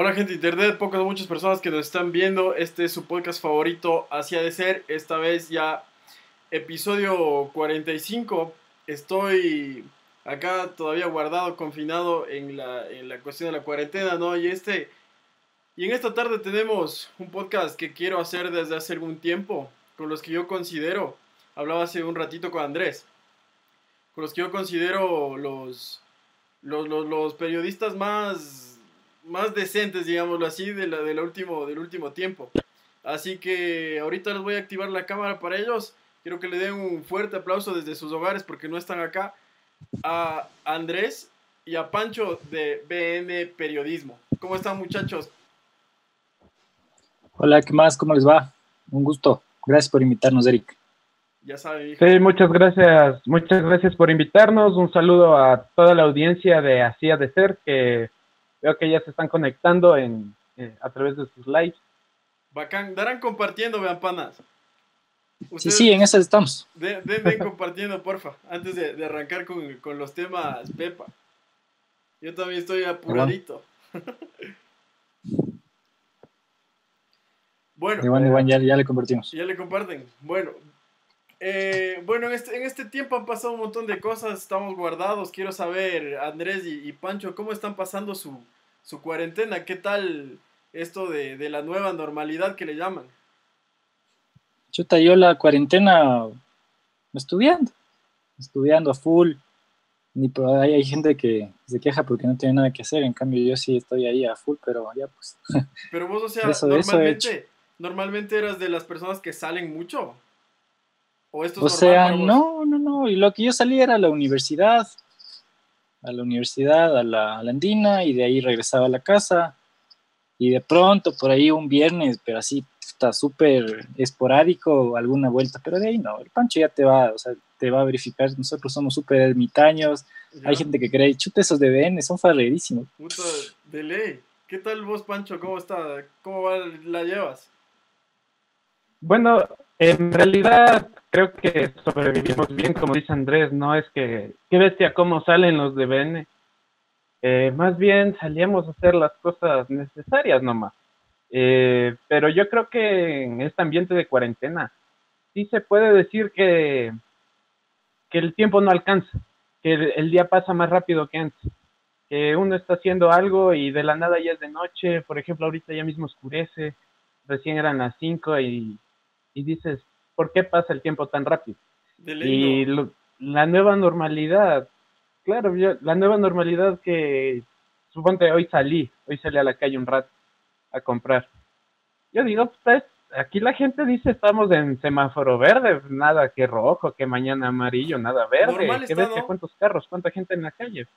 Hola gente de internet, pocas muchas personas que nos están viendo. Este es su podcast favorito, Así ha de ser. Esta vez ya episodio 45. Estoy acá todavía guardado, confinado en la, en la cuestión de la cuarentena, ¿no? Y este... Y en esta tarde tenemos un podcast que quiero hacer desde hace algún tiempo, con los que yo considero, hablaba hace un ratito con Andrés, con los que yo considero los, los, los periodistas más más decentes, digámoslo así, de la, de último, del último tiempo. Así que ahorita les voy a activar la cámara para ellos. Quiero que le den un fuerte aplauso desde sus hogares porque no están acá. A Andrés y a Pancho de BN Periodismo. ¿Cómo están muchachos? Hola, ¿qué más? ¿Cómo les va? Un gusto. Gracias por invitarnos, Eric. Ya saben. Sí, muchas gracias. Muchas gracias por invitarnos. Un saludo a toda la audiencia de Así de Ser que Veo que ya se están conectando en, eh, a través de sus lives. Bacán. Darán compartiendo, vean panas. sí, sí, en eso estamos. Den, den, compartiendo, porfa, antes de, arrancar con, los temas Pepa. Yo también estoy apuradito. bueno. Igual, igual, ya, ya le compartimos. Ya le comparten. Bueno, eh, bueno, en este, en este tiempo han pasado un montón de cosas, estamos guardados. Quiero saber, Andrés y, Pancho, ¿cómo están pasando su, su, cuarentena? ¿Qué tal esto de, de, la nueva normalidad que le llaman? Chuta, yo la cuarentena estudiando, estudiando a full. Ni hay, hay gente que se queja porque no tiene nada que hacer, en cambio yo sí estoy ahí a full, pero ya pues. Pero vos, o sea, normalmente, normalmente eras de las personas que salen mucho. ¿O, sea, no, no, no. Y lo que yo salí era a la universidad, a la universidad, a la, Andina, y de ahí regresaba a la casa. Y de pronto, por ahí un viernes, pero así está súper esporádico, alguna vuelta, pero de ahí no. El Pancho ya te va, o sea, te va a verificar. Nosotros somos súper ermitaños. Hay gente que cree, chute esos de BN, son farrerísimos. Puta, de ley. ¿Qué tal vos, Pancho? ¿Cómo está? ¿Cómo la llevas? Bueno, en realidad creo que sobrevivimos bien, como dice Andrés, no es que, qué bestia cómo salen los de BN. Eh, más bien salíamos a hacer las cosas necesarias nomás. Eh, pero yo creo que en este ambiente de cuarentena sí se puede decir que, que el tiempo no alcanza, que el, día pasa más rápido que antes, que uno está haciendo algo y de la nada ya es de noche, por ejemplo ahorita ya mismo oscurece, recién eran las 5 y y dices, ¿por qué pasa el tiempo tan rápido? Y la nueva normalidad, claro, la nueva normalidad que suponte hoy salí, hoy salí a la calle un rato a comprar. Yo digo, pues aquí la gente dice estamos en semáforo verde, nada que rojo, que mañana amarillo, nada verde, ¿qué ves que cuántos carros, cuánta gente en la calle?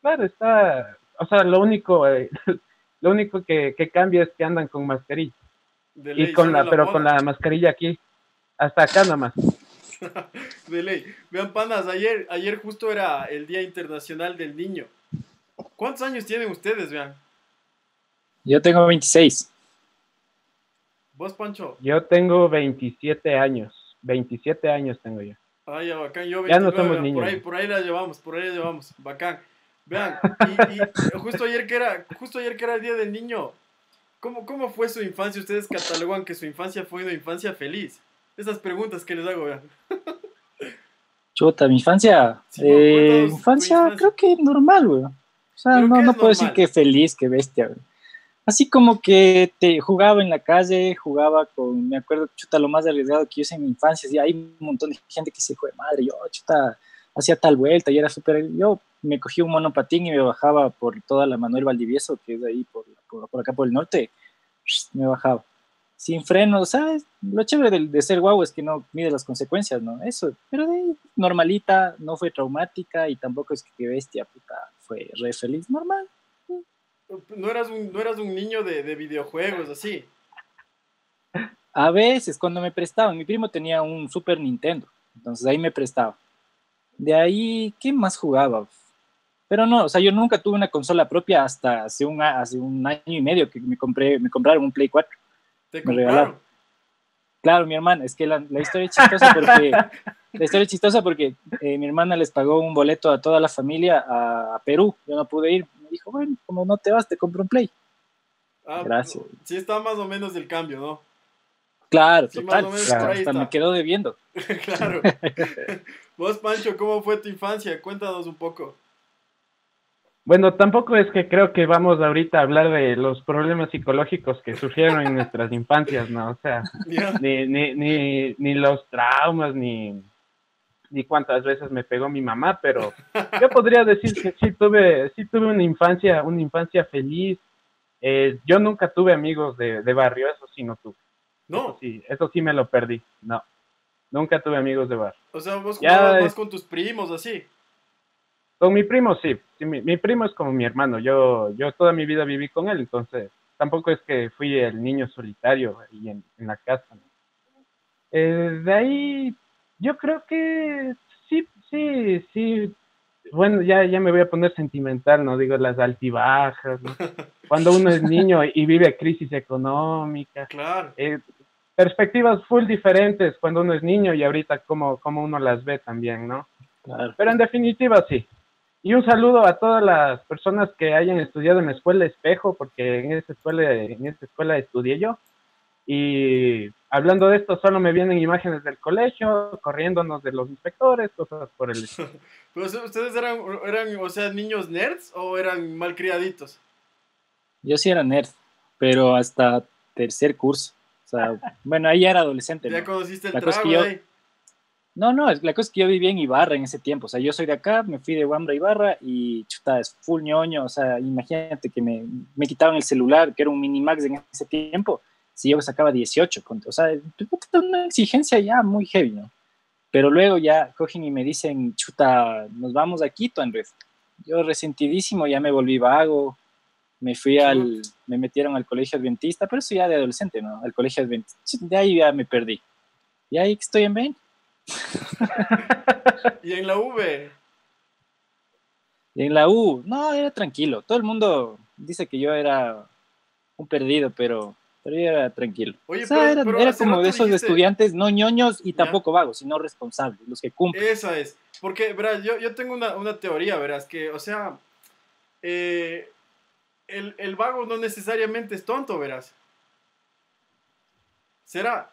Claro, está, o sea, lo único, eh, lo único que, que cambia es que andan con mascarilla y con la, pero con la mascarilla aquí, hasta acá nada más. de ley. Vean, panas, ayer, ayer justo era el Día Internacional del Niño. ¿Cuántos años tienen ustedes, vean? Yo tengo 26. ¿Vos, Pancho? Yo tengo 27 años. 27 años tengo yo. Ay, ya, bacán. Yo 29, ya no somos niños. Por ahí, por ahí la llevamos, por ahí la llevamos. Bacán. Vean, y, justo ayer que era, justo ayer que era el Día del Niño, ¿Cómo, ¿Cómo fue su infancia? Ustedes catalogan que su infancia fue una infancia feliz. Esas preguntas que les hago, vean. Chuta, mi infancia. eh, infancia, creo que normal, güey. O sea, no, no puedo decir que feliz, que bestia, güey. Así como que te jugaba en la calle, jugaba con, me acuerdo, chuta, lo más arriesgado que yo hice en mi infancia, y hay un montón de gente que se fue, madre, yo, chuta, hacía tal vuelta y era súper, yo me cogí un monopatín y me bajaba por toda la Manuel Valdivieso, que es ahí por, por, acá por el norte, me bajaba. Sin frenos, ¿sabes? Lo chévere de, de, ser guau es que no mide las consecuencias, ¿no? Eso, pero de normalita, no fue traumática y tampoco es que bestia, puta, fue re feliz, normal. No eras un, no eras un niño de, de videojuegos, así. A veces, cuando me prestaban, mi primo tenía un Super Nintendo, entonces ahí me prestaba. De ahí, ¿qué más jugaba? Pero no, o sea, yo nunca tuve una consola propia hasta hace un, hace un año y medio que me compré, me compraron un Play 4. ¿Te me regalaron? Claro, mi hermana, es que la, historia es chistosa porque, la historia es chistosa porque eh, mi hermana les pagó un boleto a toda la familia a, Perú. Yo no pude ir. Me dijo, bueno, como no te vas, te compro un Play. Ah, Gracias. Sí está más o menos el cambio, ¿no? Claro, total. Hasta me quedó debiendo. claro. Vos, Pancho, ¿cómo fue tu infancia? Cuéntanos un poco. Bueno, tampoco es que creo que vamos ahorita a hablar de los problemas psicológicos que surgieron en nuestras infancias, ¿no? O sea, ni, ni, ni, ni los traumas, ni, ni cuántas veces me pegó mi mamá, pero yo podría decir que sí tuve, sí tuve una infancia, una infancia feliz. Eh, yo nunca tuve amigos de, de, barrio, eso sí no tuve. No. Eso sí, eso sí me lo perdí, no. Nunca tuve amigos de barrio. O sea, vos jugabas más con tus primos, así. Con mi primo sí, mi, primo es como mi hermano, yo, yo toda mi vida viví con él, entonces tampoco es que fui el niño solitario ahí en, la casa. Eh, de ahí yo creo que sí, sí, sí, bueno, ya, ya me voy a poner sentimental, ¿no? Digo, las altibajas, Cuando uno es niño y vive crisis económica. Claro. Eh, perspectivas full diferentes cuando uno es niño y ahorita como, como uno las ve también, ¿no? Claro. Pero en definitiva sí, y un saludo a todas las personas que hayan estudiado en la escuela Espejo, porque en esa escuela, en esta escuela estudié yo. Y hablando de esto, solo me vienen imágenes del colegio, corriéndonos de los inspectores, cosas por el pues, ¿Ustedes eran, eran, o sea, niños nerds o eran malcriaditos? Yo sí era nerd, pero hasta tercer curso. O sea, bueno, ahí era adolescente. Ya conociste el trago, no, no, la cosa es que yo vivía en Ibarra en ese tiempo, o sea, yo soy de acá, me fui de Wambra a Ibarra y chuta, es full ñoño, o sea, imagínate que me, me quitaban el celular, que era un Minimax en ese tiempo, si yo sacaba 18, o sea, una exigencia ya muy heavy, ¿no? Pero luego ya cogen y me dicen, chuta, nos vamos a Quito, Andrés. Yo resentidísimo, ya me volví vago, me fui al, me metieron al colegio adventista, pero eso ya de adolescente, ¿no? Al colegio adventista, de ahí ya me perdí. Y ahí estoy en 20 ¿Y en la V? en la U, no, era tranquilo. Todo el mundo dice que yo era un perdido, pero, pero yo era tranquilo. Oye, era, como de esos estudiantes no ñoños y tampoco vagos, sino responsables, los que cumplen. Esa es. Porque, verás, yo, yo tengo una, una, teoría, verás, que, o sea, eh, el, el vago no necesariamente es tonto, verás. ¿Será?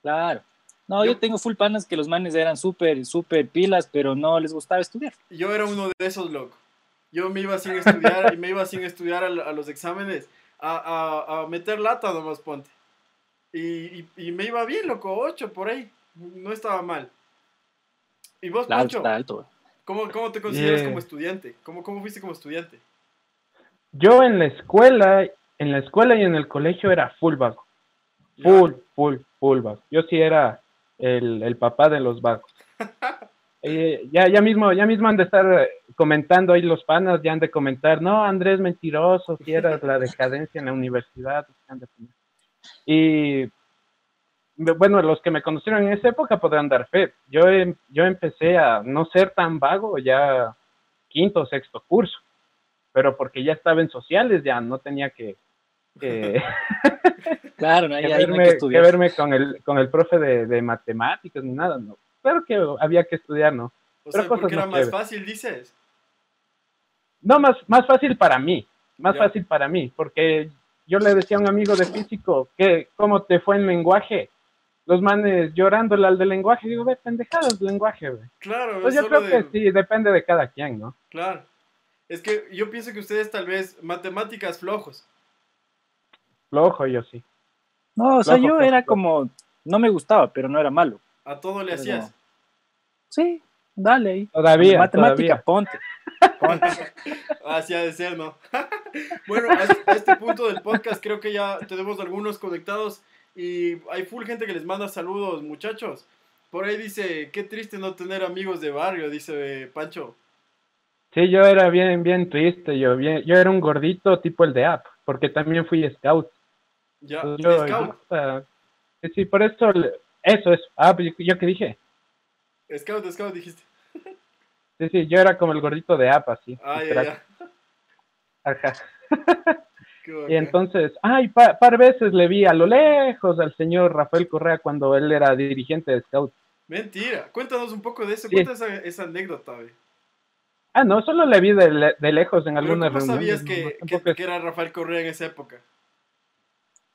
Claro. No, yo, tengo full panas que los manes eran súper, súper pilas, pero no les gustaba estudiar. Yo era uno de esos, loco. Yo me iba sin estudiar y me iba sin estudiar a, los exámenes a, a, meter lata nomás, ponte. Y, y, me iba bien, loco, ocho por ahí. No estaba mal. ¿Y vos, claro, Pancho? alto. ¿Cómo, ¿Cómo, te consideras como estudiante? ¿Cómo, ¿Cómo fuiste como estudiante? Yo en la escuela, en la escuela y en el colegio era full vago. Full, full, full vago. Yo sí era el, el papá de los vagos. Eh, ya, ya mismo, ya mismo han de estar comentando ahí los panas, ya han de comentar, no, Andrés mentiroso, si eras la decadencia en la universidad. Y bueno, los que me conocieron en esa época podrán dar fe. Yo, yo empecé a no ser tan vago ya quinto o sexto curso, pero porque ya estaba en sociales, ya no tenía que, claro, no, hay, que, verme, que, verme con el, con el profe de, de, matemáticas ni nada, no. Claro que había que estudiar, ¿no? O sea, porque era más fácil, dices. No, más, más fácil para mí, más fácil para mí, porque yo le decía a un amigo de físico que cómo te fue en lenguaje, los manes llorándole al de lenguaje, digo, ve, pendejadas lenguaje, güey. Claro, pues yo creo que sí, depende de cada quien, ¿no? Claro. Es que yo pienso que ustedes tal vez matemáticas flojos. Flojo yo sí. No, o sea, yo era como, no me gustaba, pero no era malo. ¿A todo le hacías? Sí, dale ahí. Todavía. Matemática, ponte. ponte. Así ha de ser, ¿no? bueno, a este punto del podcast creo que ya tenemos algunos conectados y hay full gente que les manda saludos, muchachos. Por ahí dice, qué triste no tener amigos de barrio, dice Pancho. Sí, yo era bien, bien triste, yo, bien, yo era un gordito tipo el de App, porque también fui scout. Ya, yo, scout. sí, por eso, eso es, ah, pues, yo, que dije. Scout, scout dijiste. Sí, sí, yo era como el gordito de App, así. Ah, ya, ya. Ajá. y entonces, ay, par, par veces le vi a lo lejos al señor Rafael Correa cuando él era dirigente de Scout. Mentira, cuéntanos un poco de eso, cuéntanos esa, esa anécdota, güey. Ah, no, solo le vi de, de lejos en algunas reuniones. ¿Cómo sabías que, que, era Rafael Correa en esa época?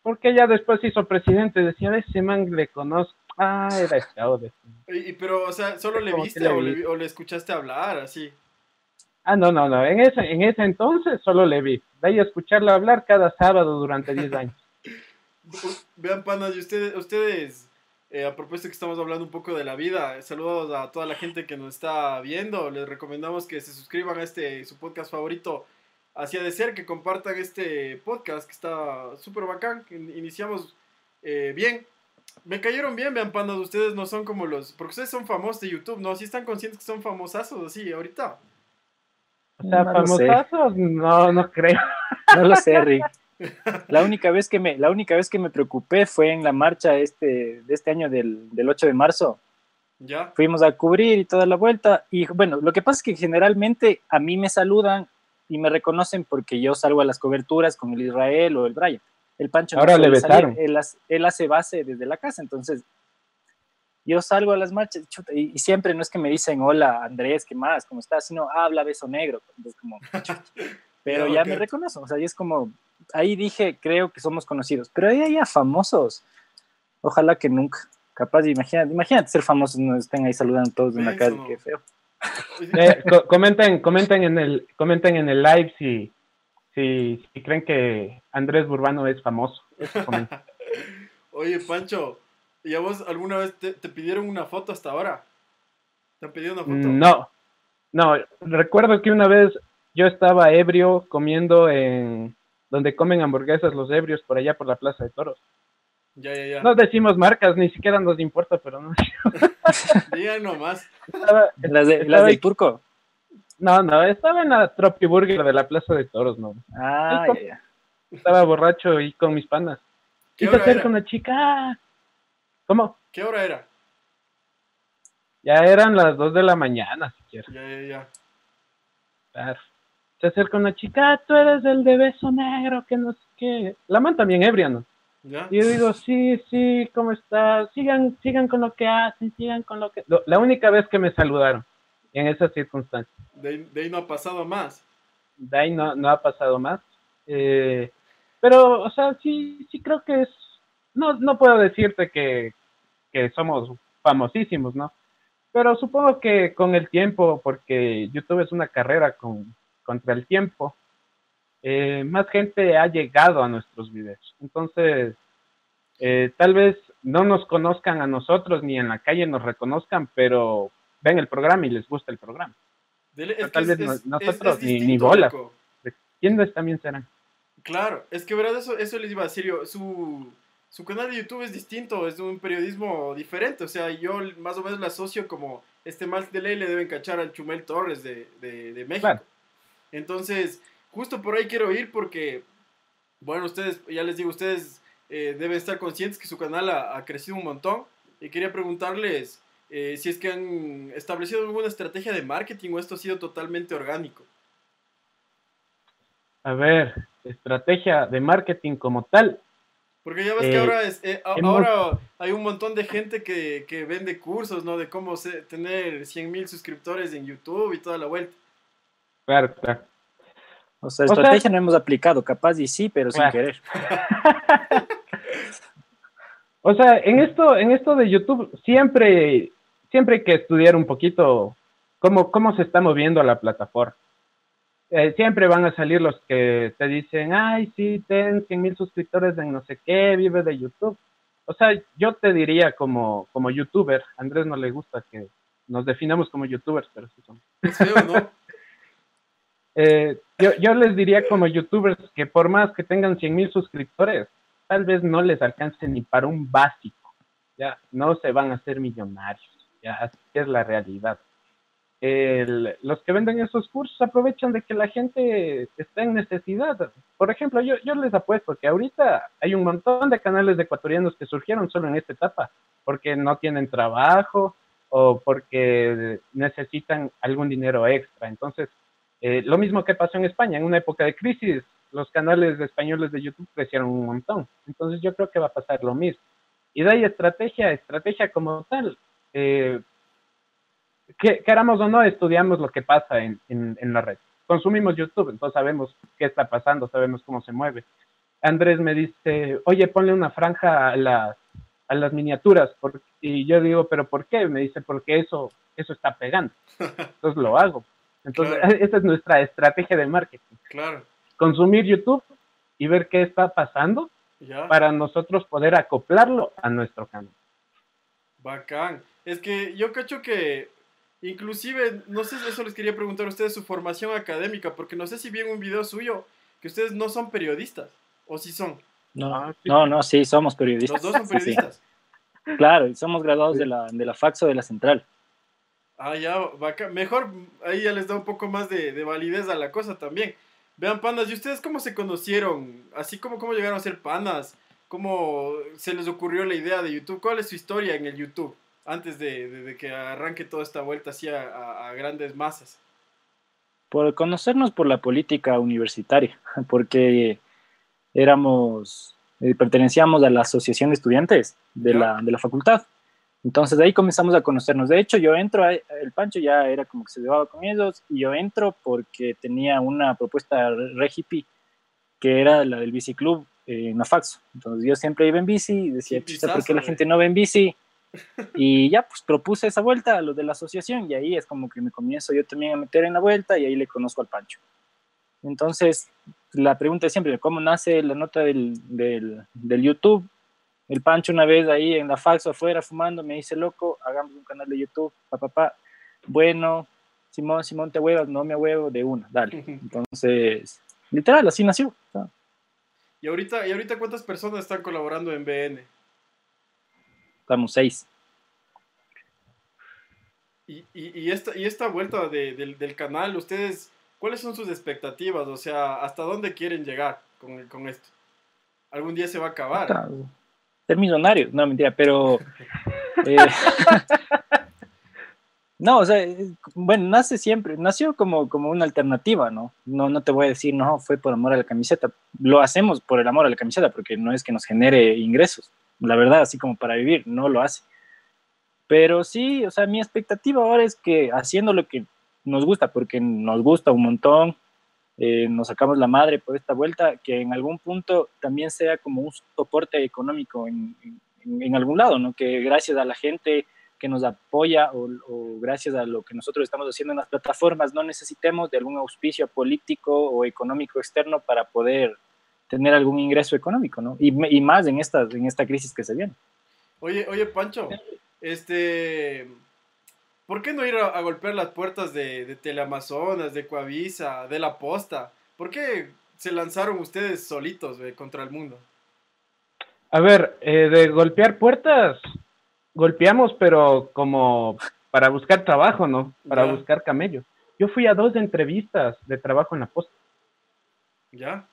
Porque ya después hizo presidente, decía, ese man le conozco, ah, era este y, Pero, o sea, ¿solo le viste o le, o le, escuchaste hablar, así? Ah, no, no, no, en ese, en ese entonces solo le vi, de ahí a escucharlo hablar cada sábado durante 10 años. Vean, panas, y ustedes, ustedes eh, a propósito que estamos hablando un poco de la vida, saludos a toda la gente que nos está viendo. Les recomendamos que se suscriban a este su podcast favorito, Hacia de Ser, que compartan este podcast que está súper bacán. Iniciamos eh, bien. Me cayeron bien, vean, panas. Ustedes no son como los. Porque ustedes son famosos de YouTube, ¿no? Si están conscientes que son famosazos así ahorita. O sea, famosazos, no, no creo. No lo sé, Rick. La única vez que me, la única vez que me preocupé fue en la marcha este, de este año del, del 8 de marzo. ¿Ya? Fuimos a cubrir y toda la vuelta. Y bueno, lo que pasa es que generalmente a mí me saludan y me reconocen porque yo salgo a las coberturas con el Israel o el Brian. El Pancho Ahora le besaron. Él, él, hace base desde la casa, entonces yo salgo a las marchas y, siempre no es que me dicen hola Andrés, ¿qué más? ¿Cómo estás? Sino habla beso negro. Entonces, como, pero ya me reconozco, o sea, y es como, ahí dije, creo que somos conocidos, pero ahí hay famosos, ojalá que nunca, capaz, imagínate, imagínate ser famosos, nos estén ahí saludando todos en la calle, qué feo. Eh, comenten, comenten en el, comenten en el live si, si, creen que Andrés Burbano es famoso. Oye, Pancho, ¿y a vos alguna vez te, te, pidieron una foto hasta ahora? ¿Te han pedido una foto? No, no, recuerdo que una vez yo estaba ebrio comiendo en donde comen hamburguesas los ebrios por allá por la Plaza de Toros. Ya, ya, ya. No decimos marcas, ni siquiera nos importa, pero no. Digan nomás. ¿Las, de, ¿Las del turco? No, no, estaba en la Tropi Burger de la Plaza de Toros, no. Ah, ya, ya. Estaba borracho y con mis panas. ¿Qué hora era? con una chica. ¿Cómo? ¿Qué hora era? Ya eran las dos de la mañana, si quieres. Ya, ya, ya. Claro se acerca una chica, tú eres el de beso negro, que no sé qué. La man también ebria, ¿no? Y yo digo, sí, sí, ¿cómo estás? Sigan, sigan con lo que hacen, sigan con lo que... La única vez que me saludaron en esas circunstancias. De, ahí no ha pasado más. De ahí no, no ha pasado más. Eh, pero, o sea, sí, sí creo que es... No, no puedo decirte que, que somos famosísimos, ¿no? Pero supongo que con el tiempo, porque YouTube es una carrera con, contra el tiempo, eh, más gente ha llegado a nuestros videos. Entonces, eh, tal vez no nos conozcan a nosotros ni en la calle nos reconozcan, pero ven el programa y les gusta el programa. tal vez nosotros ni, ni bolas. ¿Quiénes también serán? Claro, es que verdad, eso, eso les iba a decir Su, su canal de YouTube es distinto, es un periodismo diferente. O sea, yo más o menos lo asocio como este mal de ley le deben cachar al Chumel Torres de, de, México. Entonces, justo por ahí quiero ir porque, bueno, ustedes, ya les digo, ustedes eh, deben estar conscientes que su canal ha, crecido un montón y quería preguntarles eh, si es que han establecido alguna estrategia de marketing o esto ha sido totalmente orgánico. A ver, estrategia de marketing como tal. Porque ya ves que eh, ahora, es, ahora hay un montón de gente que, que vende cursos, ¿no? De cómo tener 100 mil suscriptores en YouTube y toda la vuelta. Claro, claro. O sea, estrategia no hemos aplicado, capaz y sí, pero sin querer. o sea, en esto, en esto de YouTube, siempre, siempre hay que estudiar un poquito cómo, cómo se está moviendo la plataforma. Eh, siempre van a salir los que te dicen, ay, sí, ten 100 mil suscriptores en no sé qué, vive de YouTube. O sea, yo te diría como, como youtuber, a Andrés no le gusta que nos definamos como youtubers, pero sí somos. Es feo, ¿no? Eh, yo, yo, les diría como youtubers que por más que tengan 100 mil suscriptores, tal vez no les alcance ni para un básico, ya no se van a hacer millonarios, ya así es la realidad. los que venden esos cursos aprovechan de que la gente está en necesidad. Por ejemplo, yo, yo les apuesto que ahorita hay un montón de canales de ecuatorianos que surgieron solo en esta etapa, porque no tienen trabajo o porque necesitan algún dinero extra. Entonces, eh, lo mismo que pasó en España, en una época de crisis, los canales españoles de YouTube crecieron un montón. Entonces yo creo que va a pasar lo mismo. Y de ahí estrategia, estrategia como tal. Eh, que queramos o no, estudiamos lo que pasa en, en, la red. Consumimos YouTube, entonces sabemos qué está pasando, sabemos cómo se mueve. Andrés me dice, oye, ponle una franja a las, a las miniaturas. y yo digo, ¿pero por qué? Me dice, porque eso, eso está pegando. Entonces lo hago. Entonces, esa es nuestra estrategia de marketing. Claro. Consumir YouTube y ver qué está pasando para nosotros poder acoplarlo a nuestro canal. Bacán. Es que yo cacho que inclusive, no sé si eso les quería preguntar a ustedes su formación académica, porque no sé si vi en un video suyo que ustedes no son periodistas, o si son. No, ah, no, no, sí, somos periodistas. Los dos son periodistas. Claro, somos graduados de la, de la Faxo de la Central. Ah, ya, bacán. Mejor ahí ya les da un poco más de, de validez a la cosa también. Vean, panas, ¿y ustedes cómo se conocieron? Así como cómo llegaron a ser panas, cómo se les ocurrió la idea de YouTube, cuál es su historia en el YouTube antes de, que arranque toda esta vuelta así a, grandes masas. Por conocernos por la política universitaria, porque éramos, eh, pertenecíamos a la asociación de estudiantes de la, de la facultad. Entonces de ahí comenzamos a conocernos. De hecho, yo entro, el Pancho ya era como que se llevaba con ellos, y yo entro porque tenía una propuesta re hippie, que era la del biciclub eh, en Nafaxo. Entonces yo siempre iba en bici y decía, ¿por qué la gente no va en bici? Y ya pues propuse esa vuelta a los de la asociación y ahí es como que me comienzo yo también a meter en la vuelta y ahí le conozco al Pancho. Entonces, la pregunta es siempre, ¿cómo nace la nota del, del, del YouTube? El Pancho una vez ahí en la falsa afuera fumando me dice, loco, hagamos un canal de YouTube, papá, papá. Bueno, Simón, Simón, te huevas, no me huevo, de una, dale. Entonces, literal, así nació. ¿Y ahorita, ¿Y ahorita cuántas personas están colaborando en BN? Estamos seis. Y, y, esta, y esta vuelta del, del, canal, ustedes, ¿cuáles son sus expectativas? O sea, ¿hasta dónde quieren llegar con, con esto? ¿Algún día se va a acabar? Ser millonario, no mentira, pero... Eh, no, o sea, bueno, nace siempre, nació como, como una alternativa, ¿no? ¿no? No te voy a decir, no, fue por amor a la camiseta. Lo hacemos por el amor a la camiseta, porque no es que nos genere ingresos. La verdad, así como para vivir, no lo hace. Pero sí, o sea, mi expectativa ahora es que haciendo lo que nos gusta, porque nos gusta un montón, eh, nos sacamos la madre por esta vuelta, que en algún punto también sea como un soporte económico en, en, algún lado, ¿no? Que gracias a la gente que nos apoya o, gracias a lo que nosotros estamos haciendo en las plataformas no necesitemos de algún auspicio político o económico externo para poder tener algún ingreso económico, ¿no? Y, y más en esta, en esta crisis que se viene. Oye, oye, Pancho, este ¿Por qué no ir a, golpear las puertas de, de, Teleamazonas, de Coavisa, de La Posta? ¿Por qué se lanzaron ustedes solitos contra el mundo? A ver, eh, de golpear puertas, golpeamos, pero como para buscar trabajo, ¿no? Para buscar camellos. Yo fui a dos entrevistas de trabajo en La Posta. ¿Ya?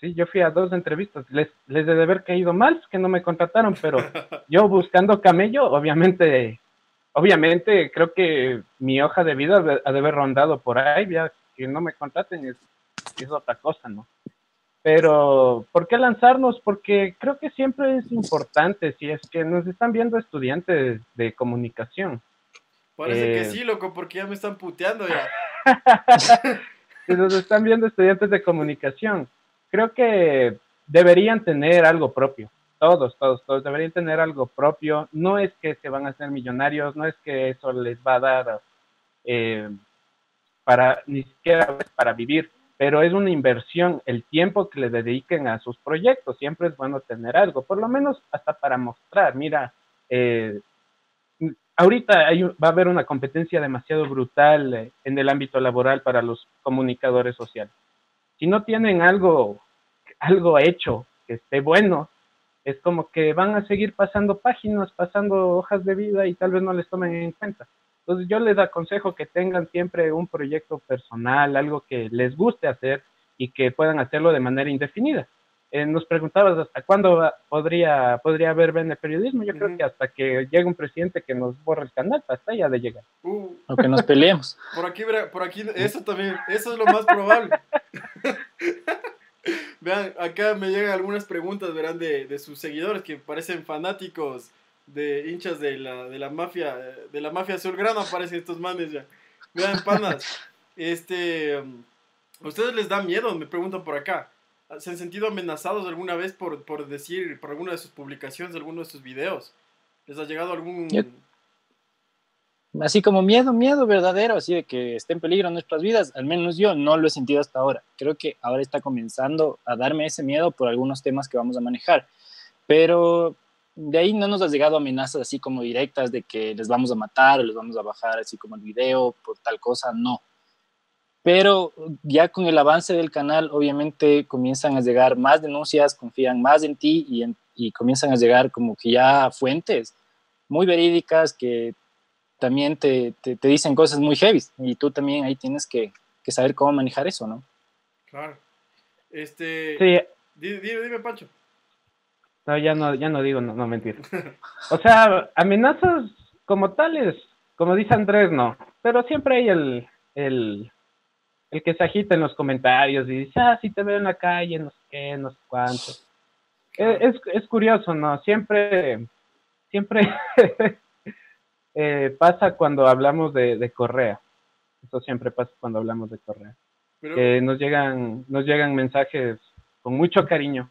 Sí, yo fui a dos entrevistas. Les, les de haber caído mal, que no me contrataron, pero yo buscando camello, obviamente obviamente creo que mi hoja de vida ha de haber rondado por ahí, ya que no me contraten es, es otra cosa, ¿no? Pero, ¿por qué lanzarnos? Porque creo que siempre es importante, si es que nos están viendo estudiantes de comunicación. Parece que eh, sí, loco, porque ya me están puteando ya. si nos están viendo estudiantes de comunicación, creo que deberían tener algo propio todos, todos, todos deberían tener algo propio. No es que se van a hacer millonarios, no es que eso les va a dar eh, para ni siquiera para vivir, pero es una inversión, el tiempo que le dediquen a sus proyectos. Siempre es bueno tener algo, por lo menos hasta para mostrar. Mira, eh, ahorita va a haber una competencia demasiado brutal eh, en el ámbito laboral para los comunicadores sociales. Si no tienen algo, algo hecho que esté bueno, es como que van a seguir pasando páginas, pasando hojas de vida y tal vez no les tomen en cuenta. Entonces yo les aconsejo que tengan siempre un proyecto personal, algo que les guste hacer y que puedan hacerlo de manera indefinida. Eh, nos preguntabas hasta cuándo podría, podría haber Bene Periodismo. Yo creo que hasta que llegue un presidente que nos borre el canal, hasta ya de llegar. Uh. o que nos peleemos. Por aquí, por aquí, eso también, eso es lo más probable. Vean, acá me llegan algunas preguntas, verán, de, de sus seguidores que parecen fanáticos de hinchas de la, de la mafia, de la mafia azulgrana, aparecen estos manes ya. Vean, panas, este, ¿a ustedes les da miedo? Me preguntan por acá. se han sentido amenazados alguna vez por, por decir, por alguna de sus publicaciones, alguno de sus videos? ¿Les ha llegado algún... así como miedo, miedo verdadero, así de que esté en peligro nuestras vidas, al menos yo no lo he sentido hasta ahora. Creo que ahora está comenzando a darme ese miedo por algunos temas que vamos a manejar. Pero de ahí no nos ha llegado amenazas así como directas de que les vamos a matar o les vamos a bajar así como el video por tal cosa, no. Pero ya con el avance del canal, obviamente comienzan a llegar más denuncias, confían más en ti y, y comienzan a llegar como que ya fuentes muy verídicas que también te, te, dicen cosas muy heavy y tú también ahí tienes que, que, saber cómo manejar eso, ¿no? Claro. Este, sí. Dime, dime, Pancho. No, ya no, ya no digo, no, no mentir. O sea, amenazas como tales, como dice Andrés, no. Pero siempre hay el, el, el que se agita en los comentarios y dice, ah, si te veo en la calle, no sé qué, no sé cuánto. Es, es, curioso, ¿no? Siempre, siempre eh, pasa cuando hablamos de, de, Correa. Eso siempre pasa cuando hablamos de Correa. que nos llegan, nos llegan mensajes con mucho cariño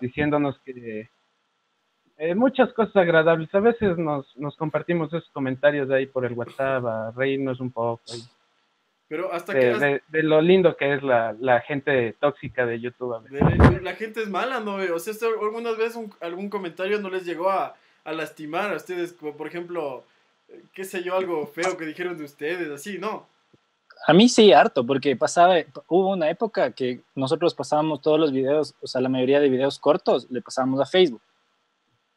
diciéndonos que eh, muchas cosas agradables. A veces nos, nos compartimos esos comentarios de ahí por el WhatsApp a reírnos un poco. Pero hasta de, De, lo lindo que es la, la gente tóxica de YouTube. la gente es mala, ¿no? O sea, algunas veces algún comentario no les llegó a, a lastimar a ustedes, como por ejemplo, eh, qué sé yo, algo feo que dijeron de ustedes, así, ¿no? A mí sí, harto, porque pasaba, hubo una época que nosotros pasábamos todos los videos, o sea, la mayoría de videos cortos, le pasábamos a Facebook.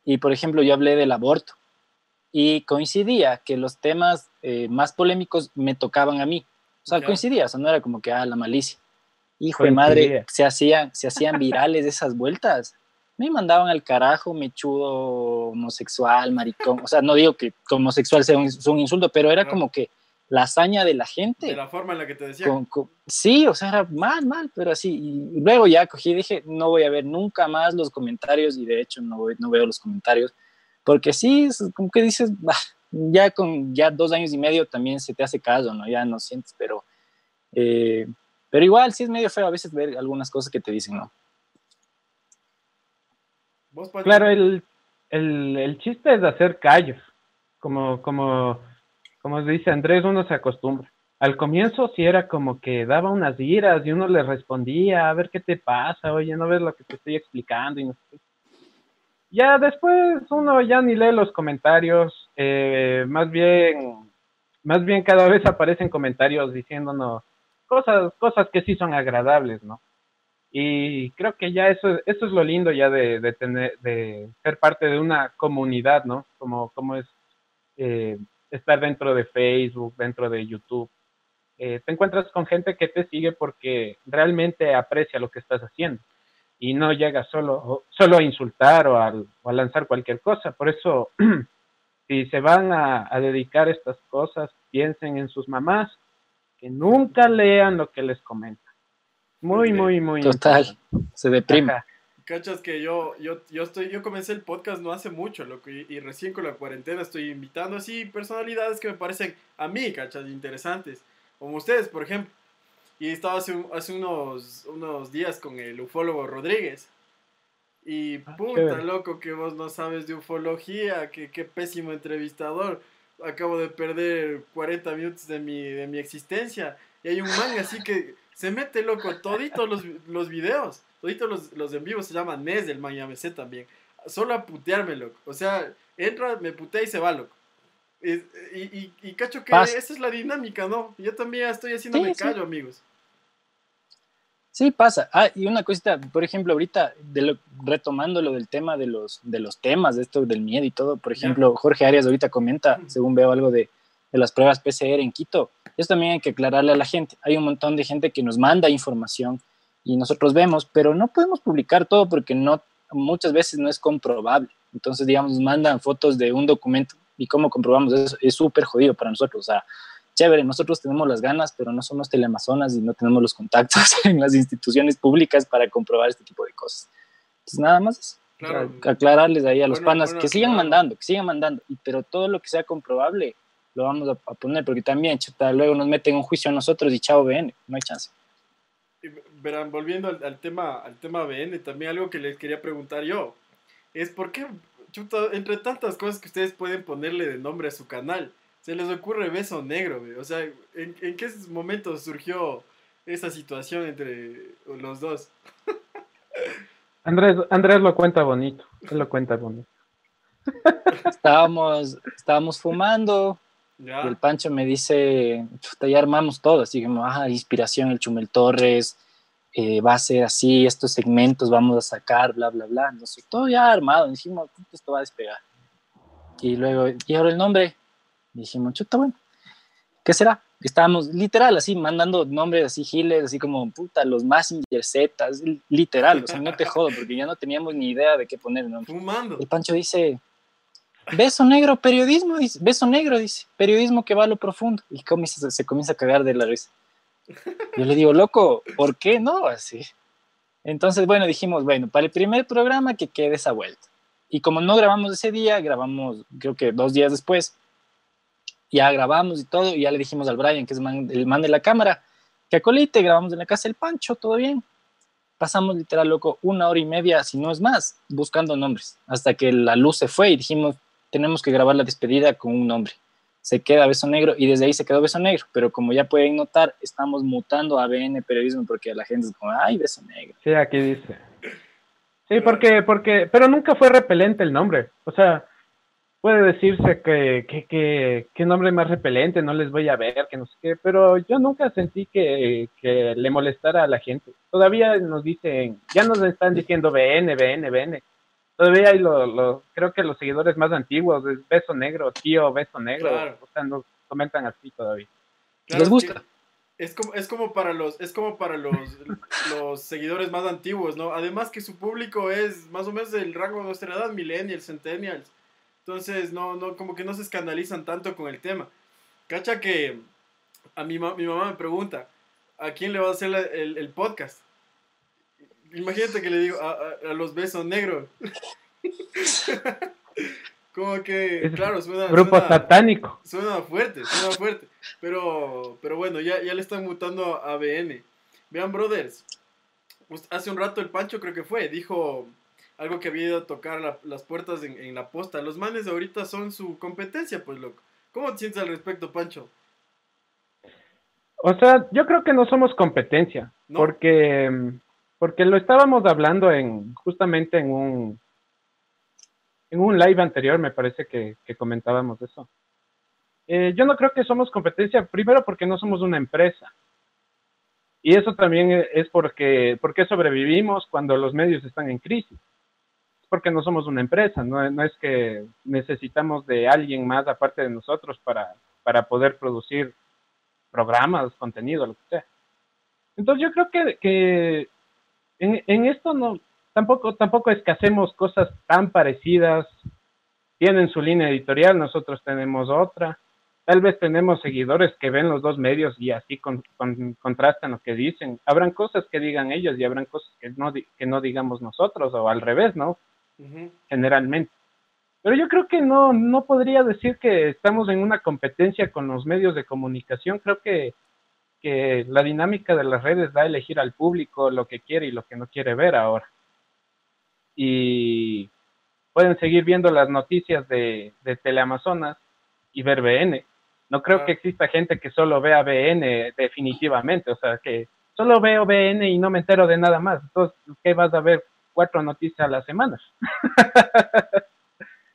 Y, por ejemplo, yo hablé del aborto. Y coincidía que los temas eh, más polémicos me tocaban a mí. O sea, coincidía, o sea, no era como que, ah, la malicia. Hijo de madre, se hacían, se hacían virales esas vueltas. Me mandaban al carajo, mechudo, homosexual, maricón. O sea, no digo que homosexual sea un, un insulto, pero era como que la hazaña de la gente. De la forma en la que te decía. sí, o sea, era mal, mal, pero así. Y luego ya cogí y dije, no voy a ver nunca más los comentarios y de hecho no, no veo los comentarios. Porque sí, como que dices, ya con ya dos años y medio también se te hace caso, ¿no? Ya no sientes, pero, eh, pero igual sí es medio feo a veces ver algunas cosas que te dicen, ¿no? Claro, el, el, el chiste es hacer callos, como, como como dice Andrés, uno se acostumbra. Al comienzo sí era como que daba unas iras y uno le respondía, a ver qué te pasa, oye, no ves lo que te estoy explicando y no sé Ya después uno ya ni lee los comentarios, eh, más bien, más bien cada vez aparecen comentarios diciéndonos cosas, cosas que sí son agradables, ¿no? Y creo que ya eso, eso es lo lindo ya de, tener, de ser parte de una comunidad, ¿no? Como, como es eh, estar dentro de Facebook, dentro de YouTube. Eh, te encuentras con gente que te sigue porque realmente aprecia lo que estás haciendo y no llega solo, solo a insultar o a, lanzar cualquier cosa. Por eso, si se van a, dedicar a estas cosas, piensen en sus mamás, que nunca lean lo que les comentan. Muy, muy, muy. Total, se deprime. Cachas que yo, yo, yo, estoy, yo comencé el podcast no hace mucho, loco, y, recién con la cuarentena estoy invitando así personalidades que me parecen a mí, cachas, interesantes, como ustedes, por ejemplo. Y estaba hace, hace unos, unos días con el ufólogo Rodríguez. Y ah, puta, loco, que vos no sabes de ufología, que qué pésimo entrevistador. Acabo de perder 40 minutos de mi, de mi existencia. Y hay un man así que se mete, loco, toditos los, los videos. Toditos los, los en vivo se llaman Nes del Miami C también. Solo a putearme, loco. O sea, entra, me putea y se va, loco. Y, y, y, cacho que esa es la dinámica, ¿no? Yo también estoy haciendo sí, callo, amigos. Sí, pasa. Ah, y una cosita, por ejemplo, ahorita, de lo, retomando lo del tema de los, de los temas, de esto del miedo y todo, por ejemplo, Jorge Arias ahorita comenta, según veo algo de, de las pruebas PCR en Quito. Eso también hay que aclararle a la gente. Hay un montón de gente que nos manda información y nosotros vemos, pero no podemos publicar todo porque no, muchas veces no es comprobable. Entonces, digamos, mandan fotos de un documento y cómo comprobamos eso es súper jodido para nosotros. O sea, chévere, nosotros tenemos las ganas, pero no somos teleamazonas y no tenemos los contactos en las instituciones públicas para comprobar este tipo de cosas. Entonces, nada más aclararles ahí a los panas que sigan mandando, que sigan mandando, pero todo lo que sea comprobable lo vamos a, poner, porque también, chuta, luego nos meten un juicio a nosotros y chao, ven, no hay chance. verán, volviendo al, tema, al tema BN, también algo que les quería preguntar yo, es por qué, entre tantas cosas que ustedes pueden ponerle de nombre a su canal, se les ocurre Beso Negro, o sea, ¿en, ¿en qué momento surgió esa situación entre los dos? Andrés, Andrés lo cuenta bonito, él lo cuenta bonito. Estábamos, estábamos fumando, y el Pancho me dice, ya armamos todo, así como, ah, inspiración, el Chumel Torres, eh, va a ser así, estos segmentos vamos a sacar, bla, bla, bla. Entonces, todo ya armado, dijimos, esto va a despegar. Y luego, y ahora el nombre, dijimos, chuta, bueno, ¿qué será? Estábamos literal así, mandando nombres así, giles, así como, puta, los más Z, literal, o sea, no te jodo, porque ya no teníamos ni idea de qué poner el nombre. Fumando. El Pancho dice, Beso negro, periodismo, dice. Beso negro, dice. Periodismo que va a lo profundo. Y comienza, se comienza a cagar de la risa. Yo le digo, loco, ¿por qué no? Así. Entonces, bueno, dijimos, bueno, para el primer programa que quede esa vuelta. Y como no grabamos ese día, grabamos creo que dos días después. Ya grabamos y todo, y ya le dijimos al Brian, que es el man de la cámara, que acolite, grabamos en la casa del Pancho, todo bien. Pasamos literal, loco, una hora y media, si no es más, buscando nombres, hasta que la luz se fue y dijimos, tenemos que grabar la despedida con un nombre. Se queda Beso Negro y desde ahí se quedó Beso Negro, pero como ya pueden notar, estamos mutando a BN Periodismo porque la gente es como, ay, Beso Negro. Sí, aquí dice. Sí, porque, porque, pero nunca fue repelente el nombre. O sea, puede decirse que, que, que, nombre más repelente, no les voy a ver, que no sé qué, pero yo nunca sentí que, que le molestara a la gente. Todavía nos dicen, ya nos están diciendo BN, BN, BN todavía hay lo, creo que los seguidores más antiguos, es Beso Negro, tío Beso Negro, o sea, nos comentan así todavía. ¿Les gusta? Es como, es como para los, es como para los, los seguidores más antiguos, ¿no? Además que su público es más o menos del rango de nuestra edad, millennials, centennials. Entonces, no, no, como que no se escandalizan tanto con el tema. Cacha que a mi, mi mamá me pregunta, ¿a quién le va a hacer el, el podcast? Imagínate que le digo a, los besos negros. Como que, claro, suena. Grupo satánico. Suena fuerte, suena fuerte. Pero, pero bueno, ya, ya le están mutando a BN. Vean, brothers. Hace un rato el Pancho, creo que fue, dijo algo que había ido a tocar las puertas en, la posta. Los manes ahorita son su competencia, pues loco. ¿Cómo te sientes al respecto, Pancho? O sea, yo creo que no somos competencia. Porque porque lo estábamos hablando en justamente en un en un live anterior, me parece que, comentábamos eso. Eh, yo no creo que somos competencia, primero porque no somos una empresa. Y eso también es porque, porque sobrevivimos cuando los medios están en crisis. Es porque no somos una empresa, no, es que necesitamos de alguien más aparte de nosotros para, para poder producir programas, contenido, lo que sea. Entonces yo creo que, que en, esto no, tampoco, tampoco es que hacemos cosas tan parecidas. Tienen su línea editorial, nosotros tenemos otra. Tal vez tenemos seguidores que ven los dos medios y así contrastan lo que dicen. Habrán cosas que digan ellos y habrán cosas que no, que no digamos nosotros o al revés, ¿no? Generalmente. Pero yo creo que no, no podría decir que estamos en una competencia con los medios de comunicación. Creo que que la dinámica de las redes da a elegir al público lo que quiere y lo que no quiere ver ahora. Y pueden seguir viendo las noticias de, de Teleamazonas y ver BN. No creo que exista gente que solo vea BN definitivamente, o sea, que solo veo BN y no me entero de nada más. Entonces, ¿qué vas a ver? Cuatro noticias a la semana.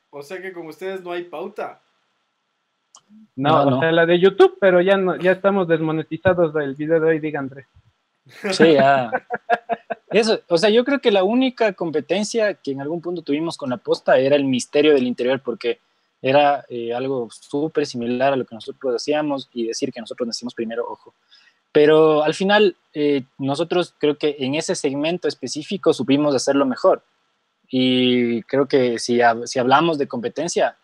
o sea que con ustedes no hay pauta. No, o sea, la de YouTube, pero ya no, ya estamos desmonetizados del video de hoy, diga Andrés. Sí, ya. Eso, o sea, yo creo que la única competencia que en algún punto tuvimos con la posta era el misterio del interior, porque era eh, algo súper similar a lo que nosotros hacíamos y decir que nosotros nacimos primero, ojo. Pero al final, eh, nosotros creo que en ese segmento específico supimos hacerlo mejor. Y creo que si, si hablamos de competencia,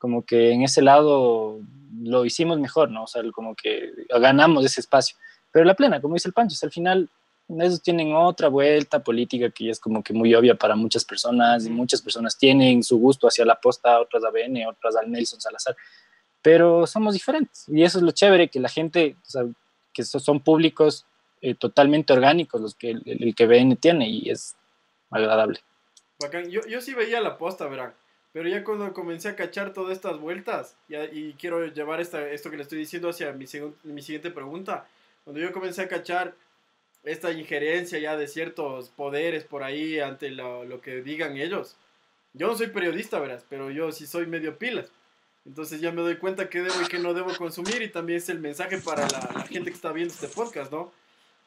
como que en ese lado lo hicimos mejor, ¿no? O sea, como que ganamos ese espacio. Pero la plena, como dice el Pancho, al final esos tienen otra vuelta política que es como que muy obvia para muchas personas y muchas personas tienen su gusto hacia la posta, otras a BN, otras al Nelson Salazar, pero somos diferentes y eso es lo chévere, que la gente, o sea, que son públicos eh, totalmente orgánicos los que el, que BN tiene y es agradable. Yo, yo sí veía la posta, verán. Pero ya cuando comencé a cachar todas estas vueltas, y quiero llevar esta, esto que le estoy diciendo hacia mi, mi siguiente pregunta, cuando yo comencé a cachar esta injerencia ya de ciertos poderes por ahí ante lo, lo, que digan ellos. Yo no soy periodista, verás, pero yo sí soy medio pilas. Entonces ya me doy cuenta qué debo y qué no debo consumir y también es el mensaje para la, la gente que está viendo este podcast, ¿no?